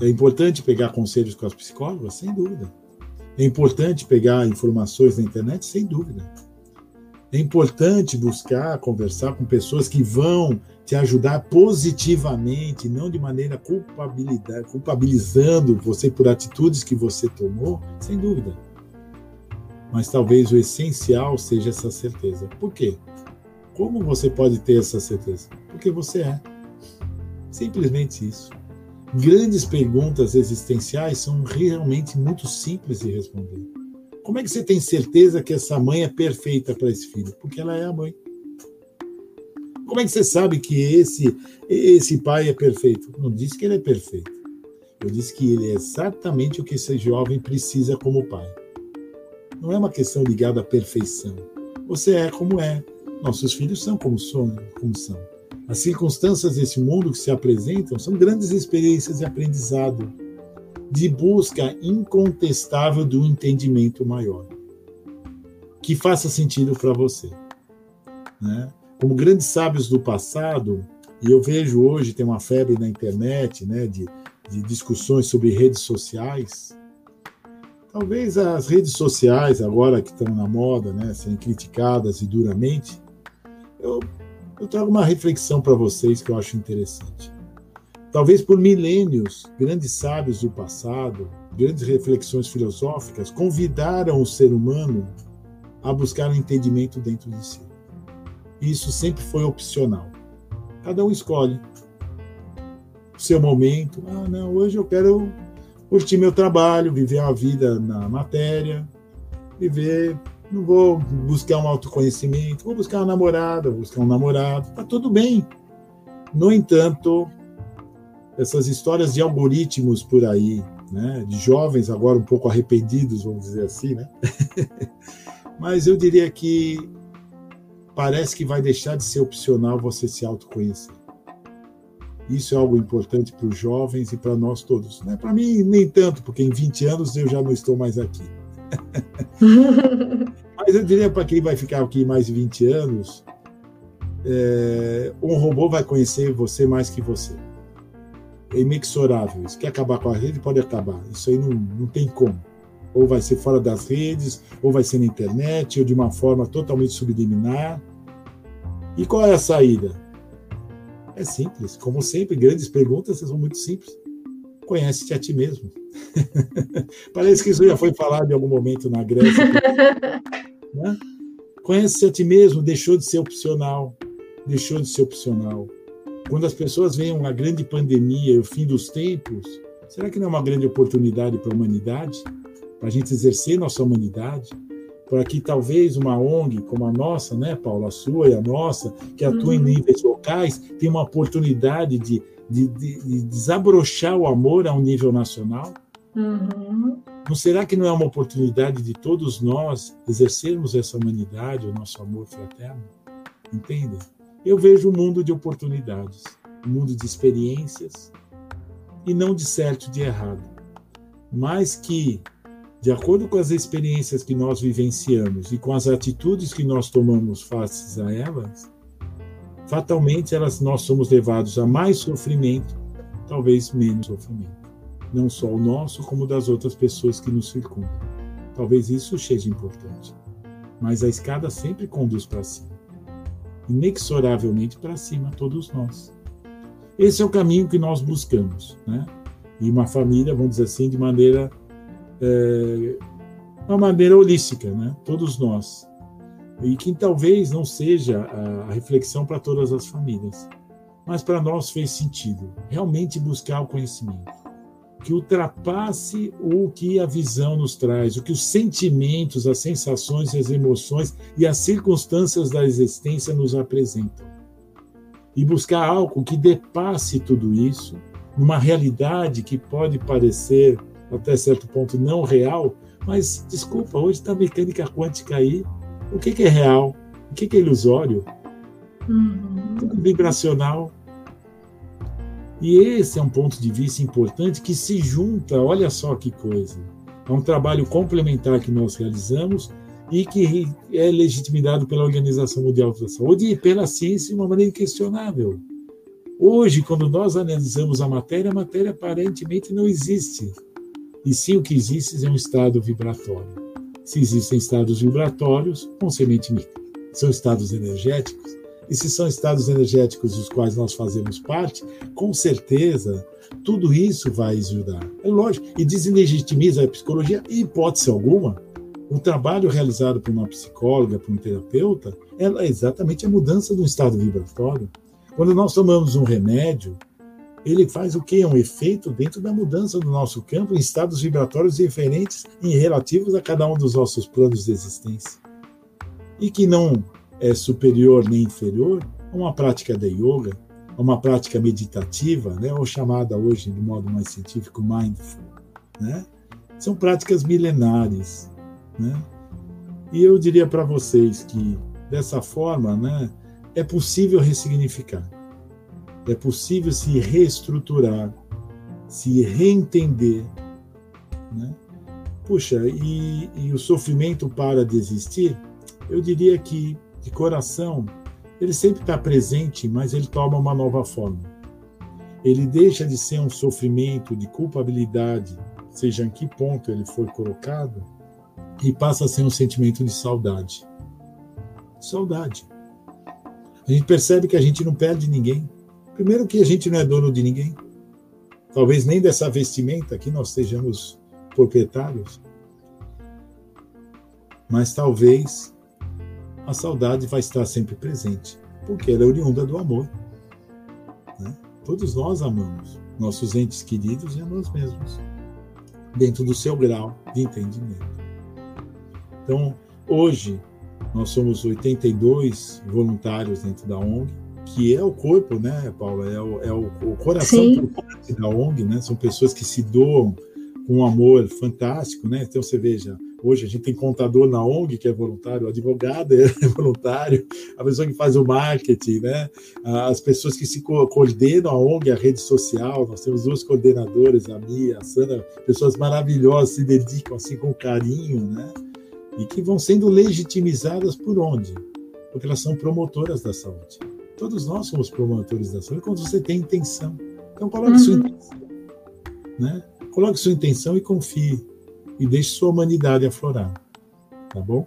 É importante pegar conselhos com as psicólogas? Sem dúvida. É importante pegar informações na internet? Sem dúvida. É importante buscar conversar com pessoas que vão te ajudar positivamente, não de maneira culpabilidade, culpabilizando você por atitudes que você tomou, sem dúvida. Mas talvez o essencial seja essa certeza. Por quê? Como você pode ter essa certeza? Porque você é. Simplesmente isso. Grandes perguntas existenciais são realmente muito simples de responder. Como é que você tem certeza que essa mãe é perfeita para esse filho? Porque ela é a mãe. Como é que você sabe que esse esse pai é perfeito? Não disse que ele é perfeito. Eu disse que ele é exatamente o que esse jovem precisa como pai. Não é uma questão ligada à perfeição. Você é como é. Nossos filhos são como são, como são. As circunstâncias desse mundo que se apresentam são grandes experiências de aprendizado, de busca incontestável do entendimento maior, que faça sentido para você. Né? Como grandes sábios do passado, e eu vejo hoje tem uma febre na internet, né, de, de discussões sobre redes sociais. Talvez as redes sociais agora que estão na moda, né, serem criticadas e duramente, eu, eu trago uma reflexão para vocês que eu acho interessante. Talvez por milênios, grandes sábios do passado, grandes reflexões filosóficas convidaram o ser humano a buscar um entendimento dentro de si. Isso sempre foi opcional. Cada um escolhe o seu momento. Ah, não, hoje eu quero curtir meu trabalho, viver a vida na matéria, viver não vou buscar um autoconhecimento, vou buscar uma namorada, vou buscar um namorado, tá tudo bem. No entanto, essas histórias de algoritmos por aí, né, de jovens agora um pouco arrependidos, vamos dizer assim, né? Mas eu diria que parece que vai deixar de ser opcional você se autoconhecer. Isso é algo importante para os jovens e para nós todos. Né? Para mim, nem tanto, porque em 20 anos eu já não estou mais aqui. Mas eu diria para quem vai ficar aqui mais de 20 anos, é, um robô vai conhecer você mais que você. É inexorável. Se quer acabar com a rede, pode acabar. Isso aí não, não tem como. Ou vai ser fora das redes, ou vai ser na internet, ou de uma forma totalmente subliminar. E qual é a saída? É simples. Como sempre, grandes perguntas são muito simples. Conhece-te a ti mesmo. Parece que isso já foi falado em algum momento na Grécia. Né? Conhece-se a ti mesmo, deixou de ser opcional. Deixou de ser opcional. Quando as pessoas veem uma grande pandemia e o fim dos tempos, será que não é uma grande oportunidade para a humanidade? Para a gente exercer nossa humanidade? Para que talvez uma ONG como a nossa, né, Paula, a sua e a nossa, que atua uhum. em níveis locais, tenha uma oportunidade de, de, de, de desabrochar o amor a um nível nacional? Uhum. Não será que não é uma oportunidade de todos nós exercermos essa humanidade, o nosso amor fraterno? Entende? Eu vejo um mundo de oportunidades, um mundo de experiências, e não de certo e de errado, mas que, de acordo com as experiências que nós vivenciamos e com as atitudes que nós tomamos face a elas, fatalmente elas, nós somos levados a mais sofrimento, talvez menos sofrimento não só o nosso, como das outras pessoas que nos circundam. Talvez isso seja importante. Mas a escada sempre conduz para cima. Inexoravelmente para cima, todos nós. Esse é o caminho que nós buscamos. Né? E uma família, vamos dizer assim, de maneira. É, uma maneira holística, né? todos nós. E que talvez não seja a reflexão para todas as famílias. Mas para nós fez sentido realmente buscar o conhecimento que ultrapasse o que a visão nos traz, o que os sentimentos, as sensações, as emoções e as circunstâncias da existência nos apresentam. E buscar algo que depasse tudo isso, numa realidade que pode parecer até certo ponto não real, Mas, desculpa, hoje está a mecânica quântica aí. O que, que é real? O que, que é ilusório? Uhum. Tudo vibracional. E esse é um ponto de vista importante que se junta, olha só que coisa. É um trabalho complementar que nós realizamos e que é legitimado pela Organização Mundial da Saúde e pela ciência de uma maneira inquestionável. Hoje, quando nós analisamos a matéria, a matéria aparentemente não existe. E sim o que existe é um estado vibratório. Se existem estados vibratórios, consequentemente, são estados energéticos. E se são estados energéticos dos quais nós fazemos parte, com certeza tudo isso vai ajudar. É lógico. E deslegitimiza a psicologia, em hipótese alguma. O trabalho realizado por uma psicóloga, por um terapeuta, é exatamente a mudança do estado vibratório. Quando nós tomamos um remédio, ele faz o quê? Um efeito dentro da mudança do nosso campo em estados vibratórios diferentes e relativos a cada um dos nossos planos de existência. E que não é superior nem inferior a uma prática de yoga, a uma prática meditativa, né, ou chamada hoje de modo mais científico mindful, né? São práticas milenares, né? E eu diria para vocês que dessa forma, né, é possível ressignificar, é possível se reestruturar, se reentender. Né? Puxa, e, e o sofrimento para de existir? Eu diria que, de coração, ele sempre está presente, mas ele toma uma nova forma. Ele deixa de ser um sofrimento de culpabilidade, seja em que ponto ele foi colocado, e passa a ser um sentimento de saudade. Saudade. A gente percebe que a gente não perde ninguém. Primeiro que a gente não é dono de ninguém. Talvez nem dessa vestimenta aqui nós sejamos proprietários. Mas talvez a saudade vai estar sempre presente, porque ela é oriunda do amor. Né? Todos nós amamos nossos entes queridos e a nós mesmos, dentro do seu grau de entendimento. Então, hoje, nós somos 82 voluntários dentro da ONG, que é o corpo, né, Paula? É o, é o, o coração da ONG, né? São pessoas que se doam com um amor fantástico, né? Então você veja, hoje a gente tem contador na ONG que é voluntário, o advogado é voluntário, a pessoa que faz o marketing, né? As pessoas que se coordenam a ONG, a rede social, nós temos duas coordenadoras, a Mia, a Sandra, pessoas maravilhosas, se dedicam assim com carinho, né? e que vão sendo legitimizadas por onde? Porque elas são promotoras da saúde. Todos nós somos promotores da saúde quando você tem intenção. Então coloque uhum. sua intenção, né? Coloque sua intenção e confie e deixe sua humanidade aflorar, tá bom?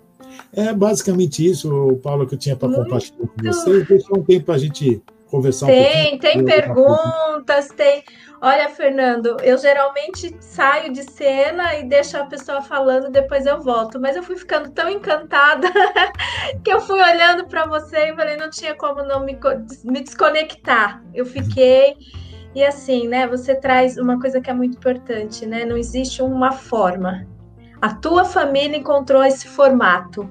É basicamente isso, Paulo, que eu tinha para compartilhar com vocês. Deixa um tempo para a gente conversar tem, um pouquinho. Tem, tem perguntas, tem Olha, Fernando, eu geralmente saio de cena e deixo a pessoa falando, depois eu volto. Mas eu fui ficando tão encantada que eu fui olhando para você e falei, não tinha como não me, me desconectar. Eu fiquei. E assim, né? Você traz uma coisa que é muito importante, né? Não existe uma forma. A tua família encontrou esse formato.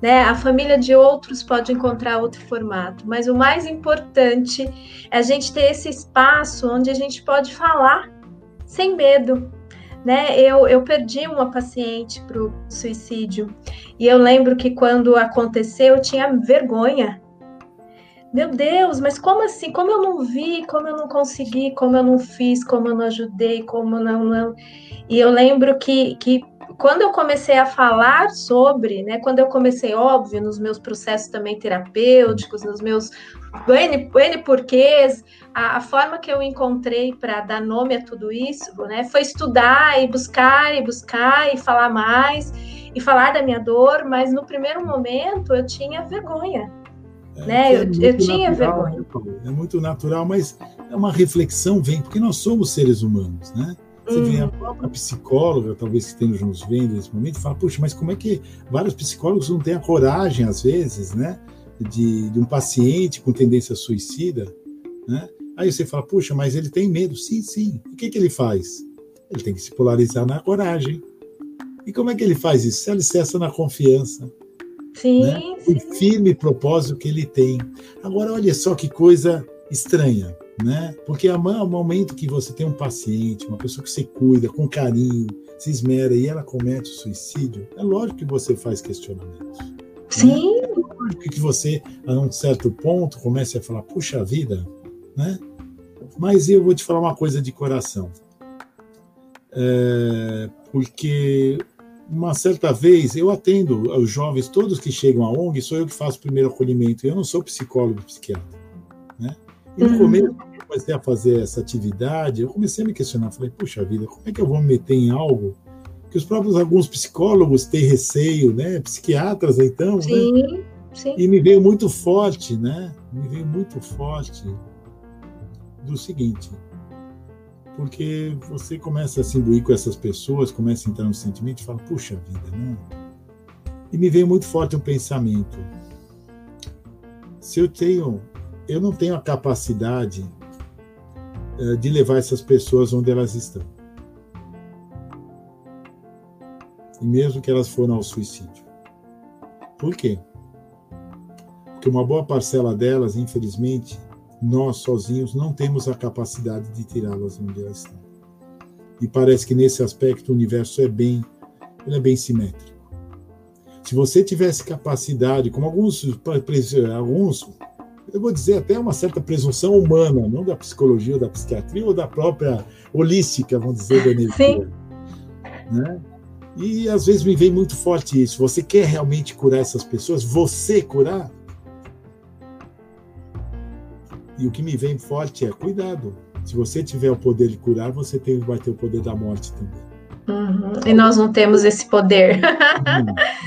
Né? A família de outros pode encontrar outro formato, mas o mais importante é a gente ter esse espaço onde a gente pode falar sem medo. Né? Eu, eu perdi uma paciente para o suicídio e eu lembro que quando aconteceu eu tinha vergonha. Meu Deus, mas como assim? Como eu não vi, como eu não consegui, como eu não fiz, como eu não ajudei, como não. não... E eu lembro que, que quando eu comecei a falar sobre, né, quando eu comecei, óbvio, nos meus processos também terapêuticos, nos meus N, N porquês, a, a forma que eu encontrei para dar nome a tudo isso, né, foi estudar e buscar e buscar e falar mais e falar da minha dor, mas no primeiro momento eu tinha vergonha. É, né? É eu, eu tinha natural, vergonha. É muito natural, mas é uma reflexão, vem, porque nós somos seres humanos, né? Você vê a uhum. própria psicóloga, talvez que esteja nos vendo nesse momento, fala, puxa, mas como é que vários psicólogos não têm a coragem, às vezes, né, de, de um paciente com tendência suicida, né? Aí você fala, puxa, mas ele tem medo. Sim, sim. O que, que ele faz? Ele tem que se polarizar na coragem. E como é que ele faz isso? Se alicerça na confiança. Sim, né? sim. O firme propósito que ele tem. Agora, olha só que coisa estranha. Né? Porque é o momento que você tem um paciente, uma pessoa que você cuida com carinho, se esmera e ela comete o suicídio, é lógico que você faz questionamentos. Né? Sim. Né? É lógico que você, a um certo ponto, comece a falar, puxa vida, né? Mas eu vou te falar uma coisa de coração. É, porque uma certa vez eu atendo os jovens, todos que chegam à ONG, sou eu que faço o primeiro acolhimento. Eu não sou psicólogo, psiquiatra. E no uhum. começo, quando eu comecei a fazer essa atividade, eu comecei a me questionar. Falei, puxa vida, como é que eu vou me meter em algo que os próprios alguns psicólogos têm receio, né? Psiquiatras, então. Né? Sim, né? sim. E me veio muito forte, né? Me veio muito forte do seguinte porque você começa a se imbuir com essas pessoas, começa a entrar no sentimento e fala, puxa vida, né? E me veio muito forte o pensamento. Se eu tenho, eu não tenho a capacidade uh, de levar essas pessoas onde elas estão. E mesmo que elas foram ao suicídio. Por quê? Porque uma boa parcela delas, infelizmente, nós sozinhos não temos a capacidade de tirá-las onde elas estão. E parece que nesse aspecto o universo é bem, ele é bem simétrico. Se você tivesse capacidade, como alguns, alguns, eu vou dizer até uma certa presunção humana, não da psicologia ou da psiquiatria ou da própria holística, vamos dizer, da energia. Sim. Né? E às vezes me vem muito forte isso. Você quer realmente curar essas pessoas? Você curar? E o que me vem forte é cuidado. Se você tiver o poder de curar, você tem, vai ter o poder da morte também. Uhum. E nós não temos esse poder.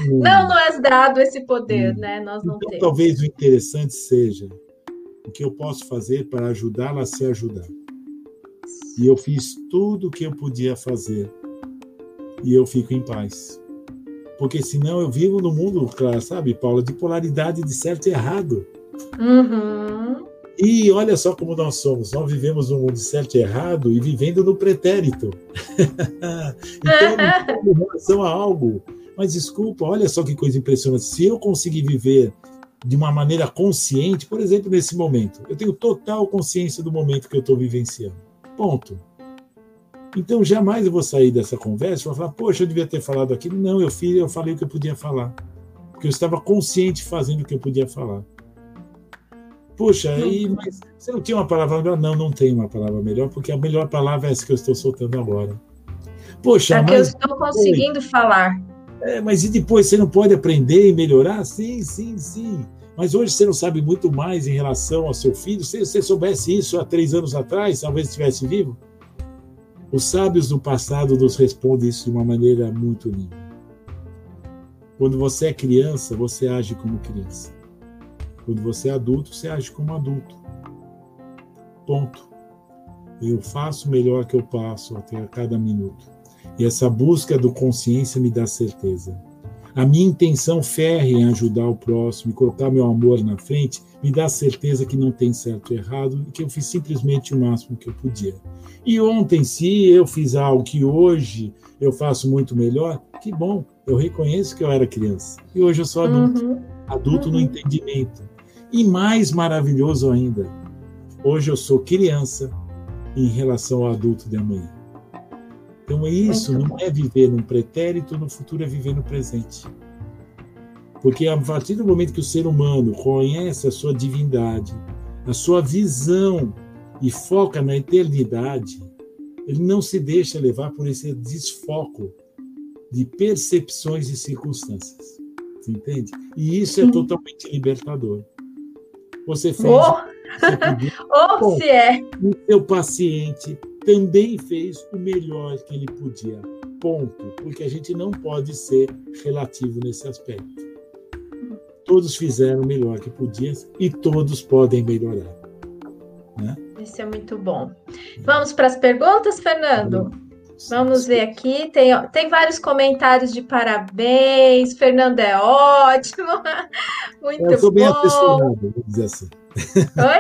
Não, não, não é dado esse poder, né? Nós não então, temos. Talvez o interessante seja o que eu posso fazer para ajudá-la a se ajudar. E eu fiz tudo o que eu podia fazer. E eu fico em paz. Porque senão eu vivo no mundo, claro, sabe, Paula, de polaridade de certo e errado. Uhum. E olha só como nós somos. Nós vivemos um mundo certo e errado e vivendo no pretérito. então, em relação a algo. Mas desculpa, olha só que coisa impressionante. Se eu conseguir viver de uma maneira consciente, por exemplo, nesse momento, eu tenho total consciência do momento que eu estou vivenciando. Ponto. Então jamais eu vou sair dessa conversa e vou falar, poxa, eu devia ter falado aquilo. Não, eu fiz, eu falei o que eu podia falar. Porque eu estava consciente fazendo o que eu podia falar. Puxa, aí, mas você não tinha uma palavra melhor? Não, não tem uma palavra melhor, porque a melhor palavra é essa que eu estou soltando agora. Poxa, é mas. eu estou conseguindo falar. É, mas e depois você não pode aprender e melhorar? Sim, sim, sim. Mas hoje você não sabe muito mais em relação ao seu filho. Se você soubesse isso há três anos atrás, talvez estivesse vivo. Os sábios do passado nos respondem isso de uma maneira muito linda. Quando você é criança, você age como criança. Quando você é adulto, você age como adulto. Ponto. Eu faço o melhor que eu passo até a cada minuto. E essa busca do consciência me dá certeza. A minha intenção férrea em ajudar o próximo e colocar meu amor na frente me dá certeza que não tem certo e errado e que eu fiz simplesmente o máximo que eu podia. E ontem, se eu fiz algo que hoje eu faço muito melhor, que bom, eu reconheço que eu era criança. E hoje eu sou adulto. Uhum. Adulto uhum. no entendimento. E mais maravilhoso ainda, hoje eu sou criança em relação ao adulto de amanhã. Então isso não é viver num pretérito, no futuro é viver no presente. Porque a partir do momento que o ser humano conhece a sua divindade, a sua visão e foca na eternidade, ele não se deixa levar por esse desfoco de percepções e circunstâncias. Você entende? E isso é totalmente libertador. Você fez. Oh, oh se é. O seu paciente também fez o melhor que ele podia. Ponto. Porque a gente não pode ser relativo nesse aspecto. Todos fizeram o melhor que podiam e todos podem melhorar. Né? Isso é muito bom. Vamos para as perguntas, Fernando? Vamos ver aqui. Tem, tem vários comentários de parabéns. Fernando é ótimo. Muito bom. Eu sou bem assessorado, vamos dizer assim.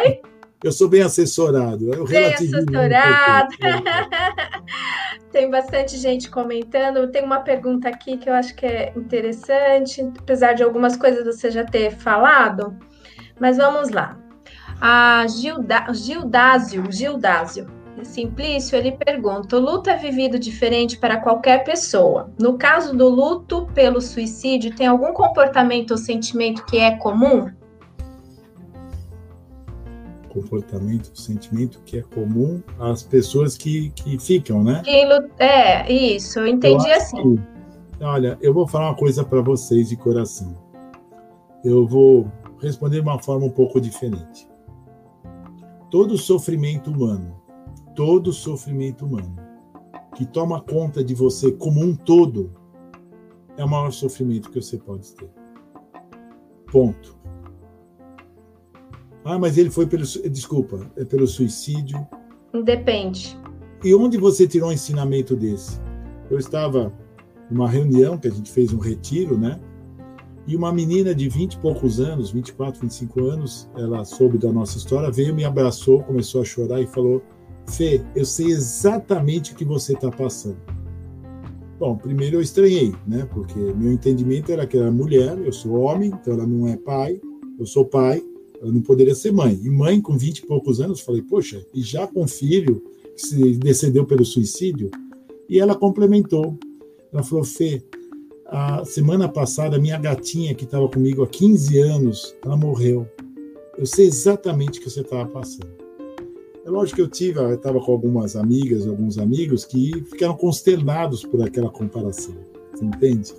Oi? Eu sou bem assessorado. Eu bem assessorado. tem bastante gente comentando. Tem uma pergunta aqui que eu acho que é interessante, apesar de algumas coisas você já ter falado. Mas vamos lá. A Gilda, Gildásio, Gildásio Simplício, ele pergunta: o luto é vivido diferente para qualquer pessoa. No caso do luto pelo suicídio, tem algum comportamento ou sentimento que é comum? Comportamento, sentimento que é comum às pessoas que, que ficam, né? é, isso, eu entendi eu assim. Que, olha, eu vou falar uma coisa para vocês de coração. Eu vou responder de uma forma um pouco diferente. Todo sofrimento humano todo sofrimento humano, que toma conta de você como um todo, é o maior sofrimento que você pode ter. Ponto. Ah, mas ele foi pelo. Desculpa, é pelo suicídio. Depende. E onde você tirou um ensinamento desse? Eu estava numa reunião que a gente fez um retiro, né? E uma menina de 20 e poucos anos, 24, 25 anos, ela soube da nossa história, veio, me abraçou, começou a chorar e falou: Fê, eu sei exatamente o que você está passando. Bom, primeiro eu estranhei, né? Porque meu entendimento era que ela é mulher, eu sou homem, então ela não é pai, eu sou pai, ela não poderia ser mãe. E mãe com 20 e poucos anos, falei, poxa, e já com filho que se decedeu pelo suicídio? E ela complementou. Ela falou, Fê, a semana passada, minha gatinha que estava comigo há 15 anos, ela morreu. Eu sei exatamente o que você estava passando. É lógico que eu tive, eu estava com algumas amigas, alguns amigos que ficaram consternados por aquela comparação, você entende?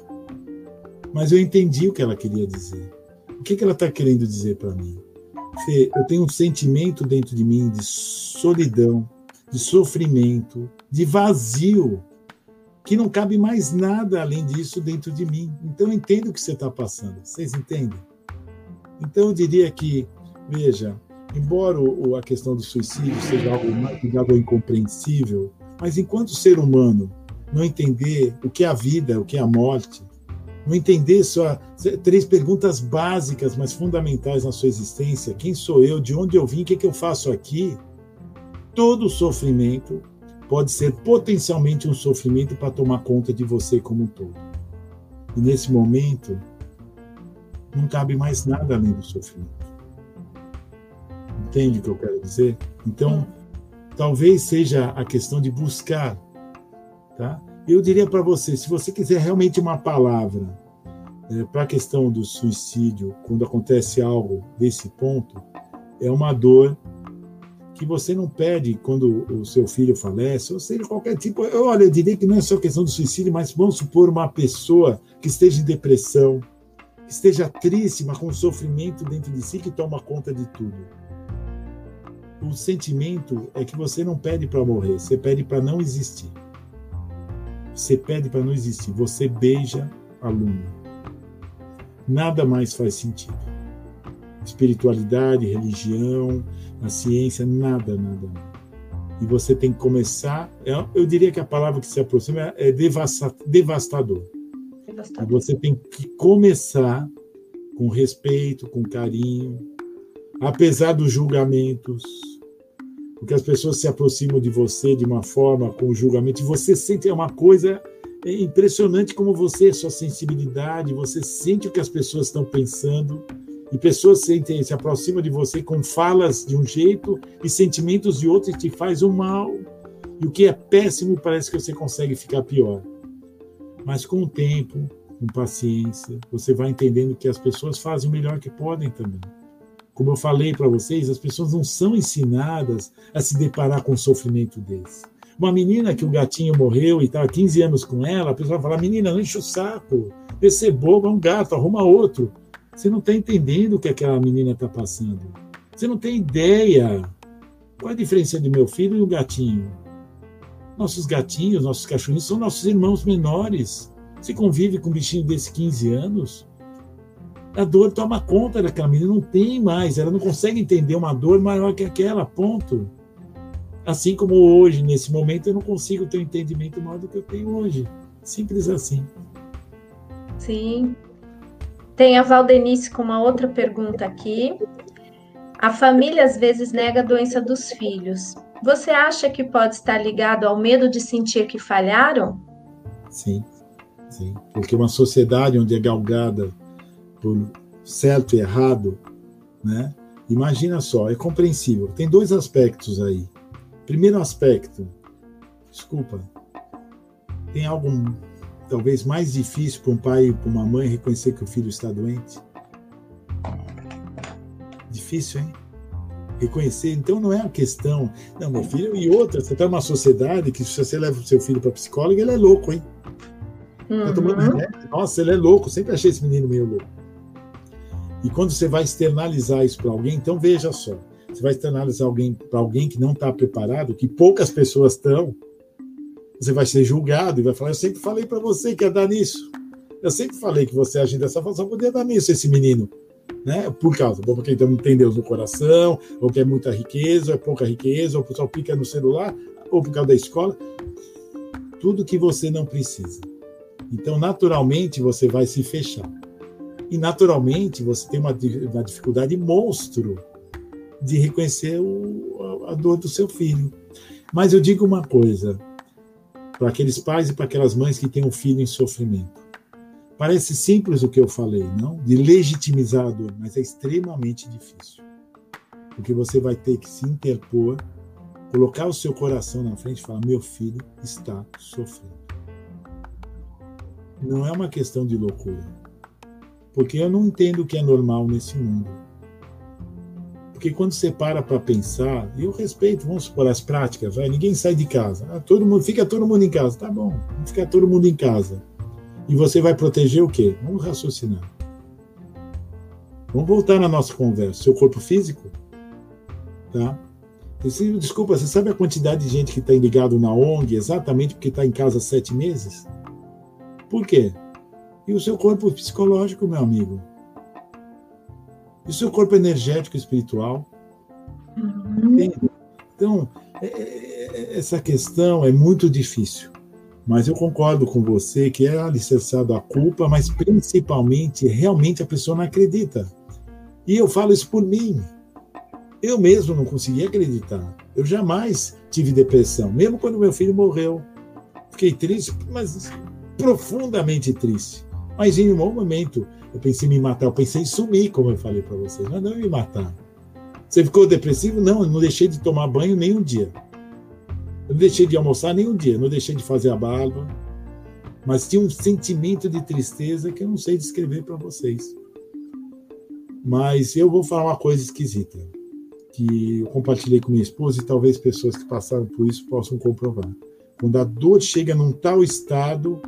Mas eu entendi o que ela queria dizer. O que, que ela está querendo dizer para mim? Fê, eu tenho um sentimento dentro de mim de solidão, de sofrimento, de vazio, que não cabe mais nada além disso dentro de mim. Então eu entendo o que você está passando. Vocês entendem? Então eu diria que, veja, embora a questão do suicídio seja algo ligado ao incompreensível, mas enquanto ser humano não entender o que é a vida, o que é a morte, não entender só três perguntas básicas, mas fundamentais na sua existência: quem sou eu, de onde eu vim, o que, é que eu faço aqui? Todo sofrimento pode ser potencialmente um sofrimento para tomar conta de você como um todo. E nesse momento, não cabe mais nada além do sofrimento. Entende o que eu quero dizer? Então, talvez seja a questão de buscar, tá? Eu diria para você, se você quiser realmente uma palavra é, para a questão do suicídio, quando acontece algo desse ponto, é uma dor que você não pede quando o seu filho falece, ou seja, qualquer tipo. Eu, olha, eu diria que não é só questão do suicídio, mas vamos supor uma pessoa que esteja em depressão, que esteja triste, mas com sofrimento dentro de si que toma conta de tudo o sentimento é que você não pede para morrer, você pede para não existir. Você pede para não existir, você beija a luna. Nada mais faz sentido. Espiritualidade, religião, a ciência, nada, nada, nada. E você tem que começar. É, eu diria que a palavra que se aproxima é devastador. devastador. Você tem que começar com respeito, com carinho, apesar dos julgamentos, porque as pessoas se aproximam de você de uma forma com julgamento, e você sente é uma coisa impressionante como você, sua sensibilidade, você sente o que as pessoas estão pensando, e pessoas sentem, se aproximam de você com falas de um jeito e sentimentos de outro e te faz um mal. E o que é péssimo parece que você consegue ficar pior. Mas com o tempo, com paciência, você vai entendendo que as pessoas fazem o melhor que podem também. Como eu falei para vocês, as pessoas não são ensinadas a se deparar com um sofrimento desse. Uma menina que o gatinho morreu e estava 15 anos com ela, a pessoa vai falar: menina, não enche o saco, esse é bobo, é um gato, arruma outro. Você não está entendendo o que aquela menina está passando. Você não tem ideia. Qual a diferença de meu filho e o gatinho? Nossos gatinhos, nossos cachorrinhos são nossos irmãos menores. Você convive com um bichinho desse 15 anos, a dor toma conta daquela menina, não tem mais, ela não consegue entender uma dor maior que aquela, ponto. Assim como hoje, nesse momento, eu não consigo ter um entendimento maior do que eu tenho hoje. Simples assim. Sim. Tem a Valdenice com uma outra pergunta aqui. A família às vezes nega a doença dos filhos. Você acha que pode estar ligado ao medo de sentir que falharam? Sim, sim. Porque uma sociedade onde é galgada por certo e errado, né? Imagina só, é compreensível. Tem dois aspectos aí. Primeiro aspecto, desculpa, tem algo talvez mais difícil para um pai e para uma mãe reconhecer que o filho está doente? Difícil, hein? Reconhecer, então não é uma questão, não, meu filho, e outra, você está numa sociedade que se você leva o seu filho para psicólogo, ele é louco, hein? Uhum. Tá tomando uhum. Nossa, ele é louco, sempre achei esse menino meio louco. E quando você vai externalizar isso para alguém, então veja só, você vai externalizar alguém para alguém que não está preparado, que poucas pessoas estão, você vai ser julgado e vai falar: Eu sempre falei para você que ia dar nisso. Eu sempre falei que você agindo dessa forma só podia dar nisso, esse menino. Né? Por causa, ou porque não tem Deus no coração, ou que é muita riqueza, ou é pouca riqueza, ou só pica no celular, ou por causa da escola. Tudo que você não precisa. Então, naturalmente, você vai se fechar. E naturalmente você tem uma, uma dificuldade monstro de reconhecer o, a, a dor do seu filho. Mas eu digo uma coisa para aqueles pais e para aquelas mães que têm um filho em sofrimento. Parece simples o que eu falei, não? De legitimizar a dor, mas é extremamente difícil. Porque você vai ter que se interpor, colocar o seu coração na frente e falar: meu filho está sofrendo. Não é uma questão de loucura porque eu não entendo o que é normal nesse mundo. Porque quando você para para pensar, e eu respeito, vamos supor, as práticas, vai, ninguém sai de casa. Ah, todo mundo, fica todo mundo em casa. Tá bom, fica todo mundo em casa. E você vai proteger o quê? Vamos raciocinar. Vamos voltar na nossa conversa. Seu corpo físico? Tá? Desculpa, você sabe a quantidade de gente que está ligado na ONG exatamente porque está em casa sete meses? Por quê? E o seu corpo psicológico, meu amigo? E o seu corpo energético espiritual? Uhum. Então, é, é, é, essa questão é muito difícil. Mas eu concordo com você que é alicerçado a culpa, mas principalmente, realmente a pessoa não acredita. E eu falo isso por mim. Eu mesmo não consegui acreditar. Eu jamais tive depressão, mesmo quando meu filho morreu. Fiquei triste, mas profundamente triste. Mas em um momento eu pensei em me matar, eu pensei em sumir, como eu falei para vocês, mas não me matar. Você ficou depressivo? Não, eu não deixei de tomar banho nem um dia. Eu não deixei de almoçar nem um dia, não deixei de fazer a barba. Mas tinha um sentimento de tristeza que eu não sei descrever para vocês. Mas eu vou falar uma coisa esquisita, que eu compartilhei com minha esposa e talvez pessoas que passaram por isso possam comprovar. Quando a dor chega num tal estado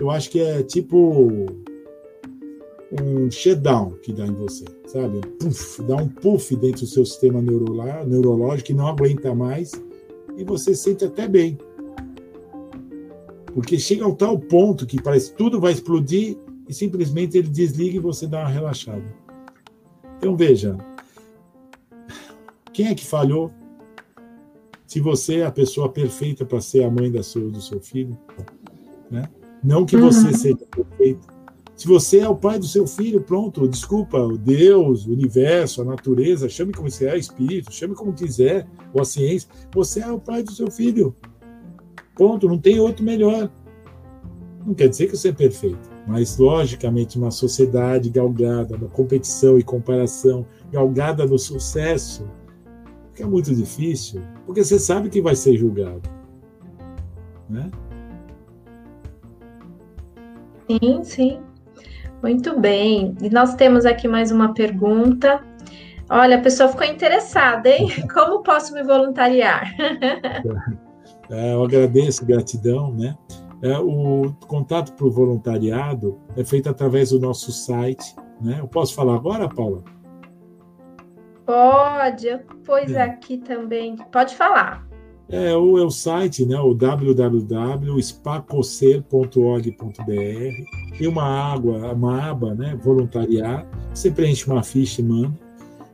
eu acho que é tipo um shutdown que dá em você, sabe? Puff, dá um puff dentro do seu sistema neurológico que não aguenta mais e você sente até bem. Porque chega ao tal ponto que parece que tudo vai explodir e simplesmente ele desliga e você dá uma relaxada. Então veja, quem é que falhou? Se você é a pessoa perfeita para ser a mãe da sua, do seu filho, né? Não que você uhum. seja perfeito. Se você é o pai do seu filho, pronto, desculpa, o Deus, o universo, a natureza, chame como você é, espírito, chame como quiser, ou a ciência, você é o pai do seu filho. Ponto, não tem outro melhor. Não quer dizer que você é perfeito, mas logicamente uma sociedade galgada na competição e comparação, galgada no sucesso, fica muito difícil, porque você sabe que vai ser julgado. Né? Sim, sim. Muito bem. E nós temos aqui mais uma pergunta. Olha, a pessoa ficou interessada, hein? Como posso me voluntariar? É, eu agradeço, gratidão, né? É, o contato para o voluntariado é feito através do nosso site, né? Eu posso falar agora, Paula? Pode, eu pus é. aqui também. Pode falar. É o, é o site, né, o www.spacocer.org.br. Tem uma água, uma aba, né, voluntariar. Você preenche uma ficha e manda.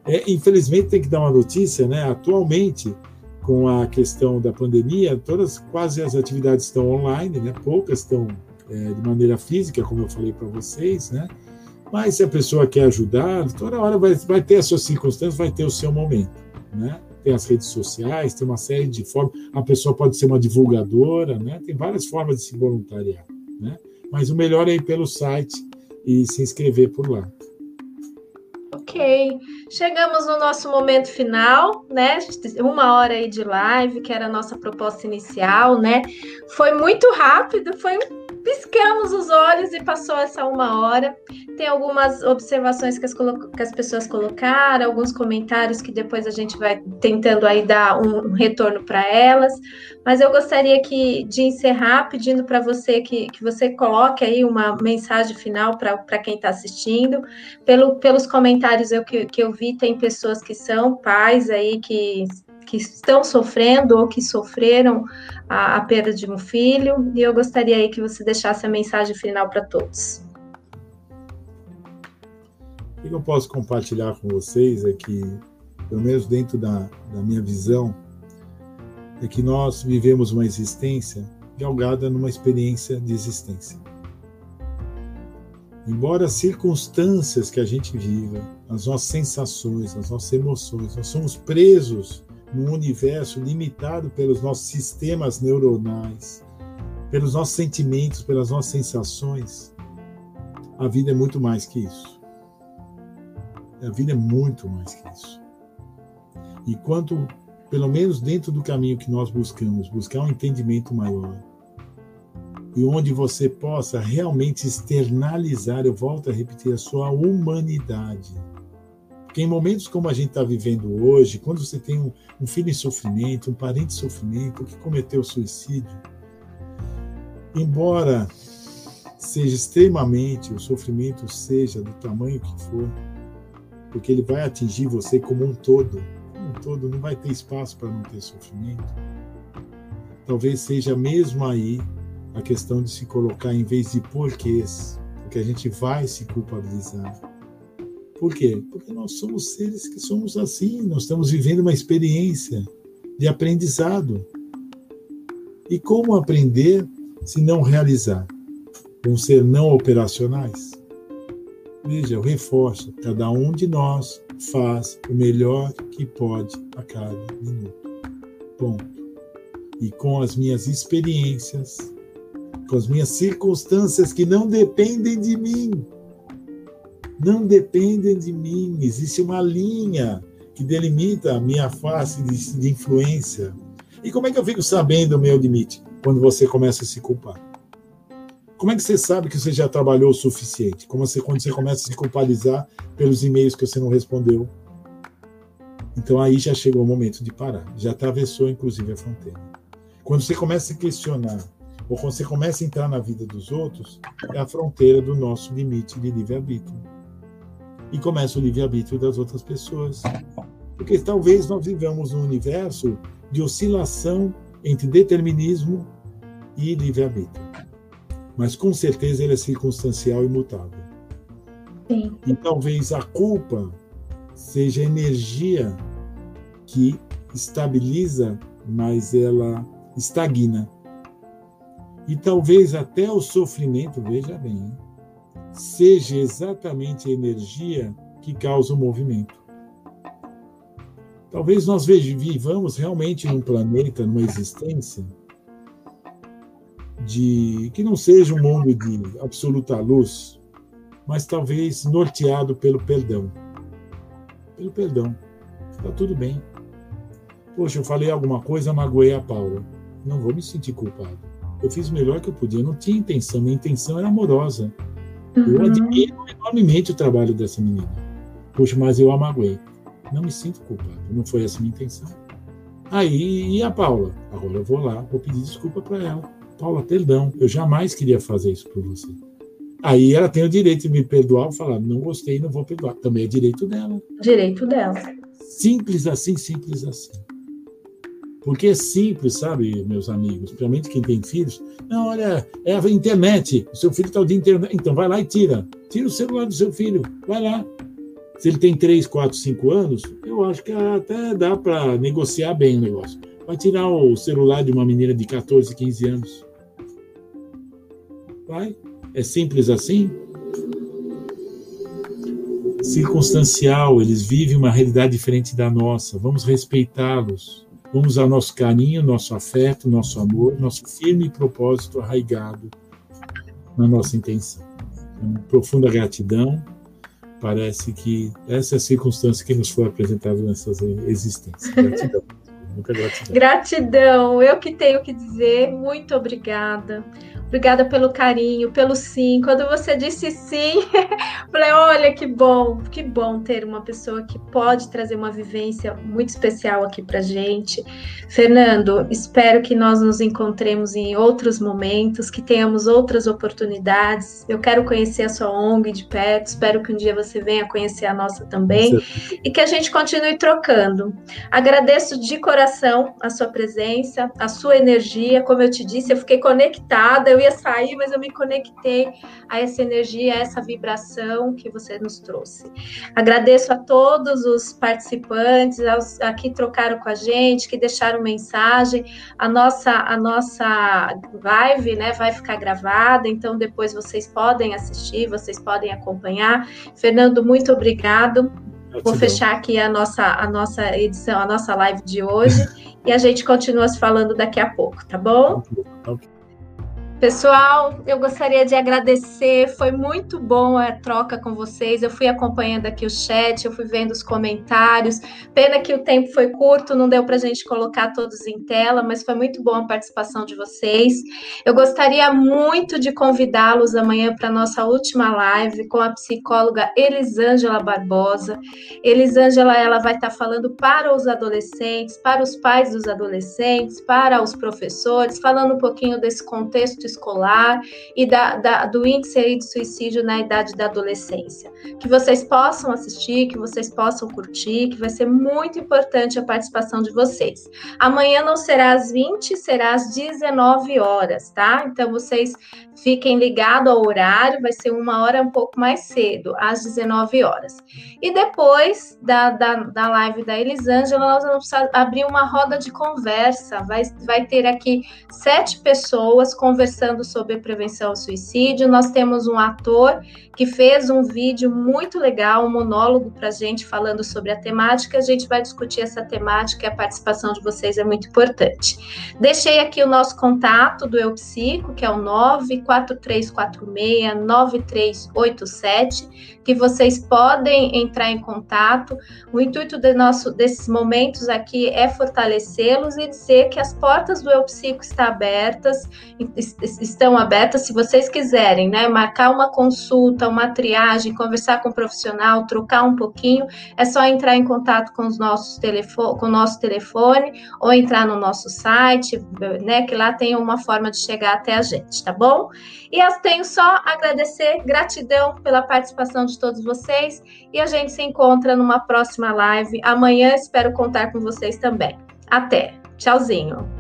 É, infelizmente tem que dar uma notícia, né? Atualmente, com a questão da pandemia, todas quase as atividades estão online, né? Poucas estão é, de maneira física, como eu falei para vocês, né? Mas se a pessoa quer ajudar, toda hora vai, vai ter as suas circunstâncias, vai ter o seu momento, né? Tem as redes sociais, tem uma série de formas. A pessoa pode ser uma divulgadora, né? Tem várias formas de se voluntariar, né? Mas o melhor é ir pelo site e se inscrever por lá. Ok. Chegamos no nosso momento final, né? Uma hora aí de live, que era a nossa proposta inicial, né? Foi muito rápido, foi um piscamos os olhos e passou essa uma hora. Tem algumas observações que as, que as, pessoas colocaram, alguns comentários que depois a gente vai tentando aí dar um, um retorno para elas. Mas eu gostaria que, de encerrar pedindo para você que, que você coloque aí uma mensagem final para quem está assistindo. Pelo, pelos comentários eu, que, que eu vi, tem pessoas que são pais aí que que estão sofrendo ou que sofreram a, a perda de um filho, e eu gostaria aí que você deixasse a mensagem final para todos. O que eu posso compartilhar com vocês é que, pelo menos dentro da, da minha visão, é que nós vivemos uma existência galgada numa experiência de existência. Embora as circunstâncias que a gente viva, as nossas sensações, as nossas emoções, nós somos presos num universo limitado pelos nossos sistemas neuronais, pelos nossos sentimentos, pelas nossas sensações, a vida é muito mais que isso. A vida é muito mais que isso. E quanto, pelo menos dentro do caminho que nós buscamos, buscar um entendimento maior, e onde você possa realmente externalizar, eu volto a repetir, a sua humanidade porque em momentos como a gente está vivendo hoje, quando você tem um, um, filho em sofrimento, um parente em sofrimento, que cometeu suicídio, embora seja extremamente, o sofrimento seja do tamanho que for, porque ele vai atingir você como um todo, como um todo, não vai ter espaço para não ter sofrimento. Talvez seja mesmo aí a questão de se colocar em vez de porquês, porque a gente vai se culpabilizar por quê? Porque nós somos seres que somos assim, nós estamos vivendo uma experiência de aprendizado. E como aprender se não realizar? Vão ser não operacionais? Veja, eu reforço: cada um de nós faz o melhor que pode a cada minuto. Ponto. E com as minhas experiências, com as minhas circunstâncias que não dependem de mim, não dependem de mim. Existe uma linha que delimita a minha face de, de influência. E como é que eu fico sabendo o meu limite? Quando você começa a se culpar. Como é que você sabe que você já trabalhou o suficiente? Como você, quando você começa a se culpabilizar pelos e-mails que você não respondeu. Então aí já chegou o momento de parar. Já atravessou, inclusive, a fronteira. Quando você começa a questionar, ou quando você começa a entrar na vida dos outros, é a fronteira do nosso limite de livre-arbítrio e começa o livre-arbítrio das outras pessoas. Porque talvez nós vivamos num universo de oscilação entre determinismo e livre-arbítrio. Mas com certeza ele é circunstancial e mutável. Sim. E talvez a culpa seja a energia que estabiliza, mas ela estagna. E talvez até o sofrimento, veja bem, seja exatamente a energia que causa o movimento. Talvez nós vivamos realmente num planeta, numa existência de que não seja um mundo de absoluta luz, mas talvez norteado pelo perdão. Pelo perdão. Está tudo bem. Poxa, eu falei alguma coisa, magoei a Paula. Não vou me sentir culpado. Eu fiz o melhor que eu podia. Não tinha intenção. Minha intenção era amorosa. Uhum. Eu admiro enormemente o trabalho dessa menina. Puxa, mas eu a magoei. Não me sinto culpado. Não foi essa a minha intenção. Aí, e a Paula? Agora eu vou lá, vou pedir desculpa para ela. Paula, perdão, eu jamais queria fazer isso por você. Aí ela tem o direito de me perdoar ou falar, não gostei, não vou perdoar. Também é direito dela. Direito dela. Simples assim, simples assim. Porque é simples, sabe, meus amigos, principalmente quem tem filhos. Não, olha, é a internet. O seu filho está o dia inteiro. Então vai lá e tira. Tira o celular do seu filho. Vai lá. Se ele tem 3, 4, 5 anos, eu acho que até dá para negociar bem o negócio. Vai tirar o celular de uma menina de 14, 15 anos. Vai. É simples assim? Circunstancial, eles vivem uma realidade diferente da nossa. Vamos respeitá-los. Vamos usar nosso carinho, nosso afeto, nosso amor, nosso firme propósito arraigado na nossa intenção. Então, profunda gratidão parece que essa é a circunstância que nos foi apresentada nessas existências. Gratidão. Muita gratidão. Gratidão. Eu que tenho que dizer muito obrigada. Obrigada pelo carinho, pelo sim. Quando você disse sim, falei: olha que bom, que bom ter uma pessoa que pode trazer uma vivência muito especial aqui para gente. Fernando, espero que nós nos encontremos em outros momentos, que tenhamos outras oportunidades. Eu quero conhecer a sua ONG de perto, espero que um dia você venha conhecer a nossa também e que a gente continue trocando. Agradeço de coração a sua presença, a sua energia. Como eu te disse, eu fiquei conectada. Eu ia sair, mas eu me conectei a essa energia, a essa vibração que você nos trouxe. Agradeço a todos os participantes, aos, a que trocaram com a gente, que deixaram mensagem. A nossa, a nossa live né, vai ficar gravada, então depois vocês podem assistir, vocês podem acompanhar. Fernando, muito obrigado. Vou fechar aqui a nossa, a nossa edição, a nossa live de hoje e a gente continua se falando daqui a pouco, tá bom? Okay. Pessoal, eu gostaria de agradecer, foi muito bom a troca com vocês. Eu fui acompanhando aqui o chat, eu fui vendo os comentários. Pena que o tempo foi curto, não deu para a gente colocar todos em tela, mas foi muito bom a participação de vocês. Eu gostaria muito de convidá-los amanhã para a nossa última live com a psicóloga Elisângela Barbosa. Elisângela, ela vai estar falando para os adolescentes, para os pais dos adolescentes, para os professores, falando um pouquinho desse contexto escolar e da, da, do índice de suicídio na idade da adolescência. Que vocês possam assistir, que vocês possam curtir, que vai ser muito importante a participação de vocês. Amanhã não será às 20, será às 19 horas, tá? Então vocês fiquem ligados ao horário, vai ser uma hora um pouco mais cedo, às 19 horas. E depois da, da, da live da Elisângela, nós vamos abrir uma roda de conversa. Vai, vai ter aqui sete pessoas conversando sobre prevenção ao suicídio. Nós temos um ator que fez um vídeo muito legal, um monólogo para a gente falando sobre a temática. A gente vai discutir essa temática e a participação de vocês é muito importante. Deixei aqui o nosso contato do Eu Psico, que é o 94346-9387, que vocês podem entrar em contato. O intuito de nosso, desses momentos aqui é fortalecê-los e dizer que as portas do Eu Psico estão abertas, estão abertas se vocês quiserem, né? Marcar uma consulta, uma triagem, conversar com o um profissional, trocar um pouquinho, é só entrar em contato com os nossos telefone, com o nosso telefone ou entrar no nosso site, né? Que lá tem uma forma de chegar até a gente, tá bom? E eu tenho só agradecer, gratidão pela participação de todos vocês e a gente se encontra numa próxima live. Amanhã espero contar com vocês também. Até. Tchauzinho.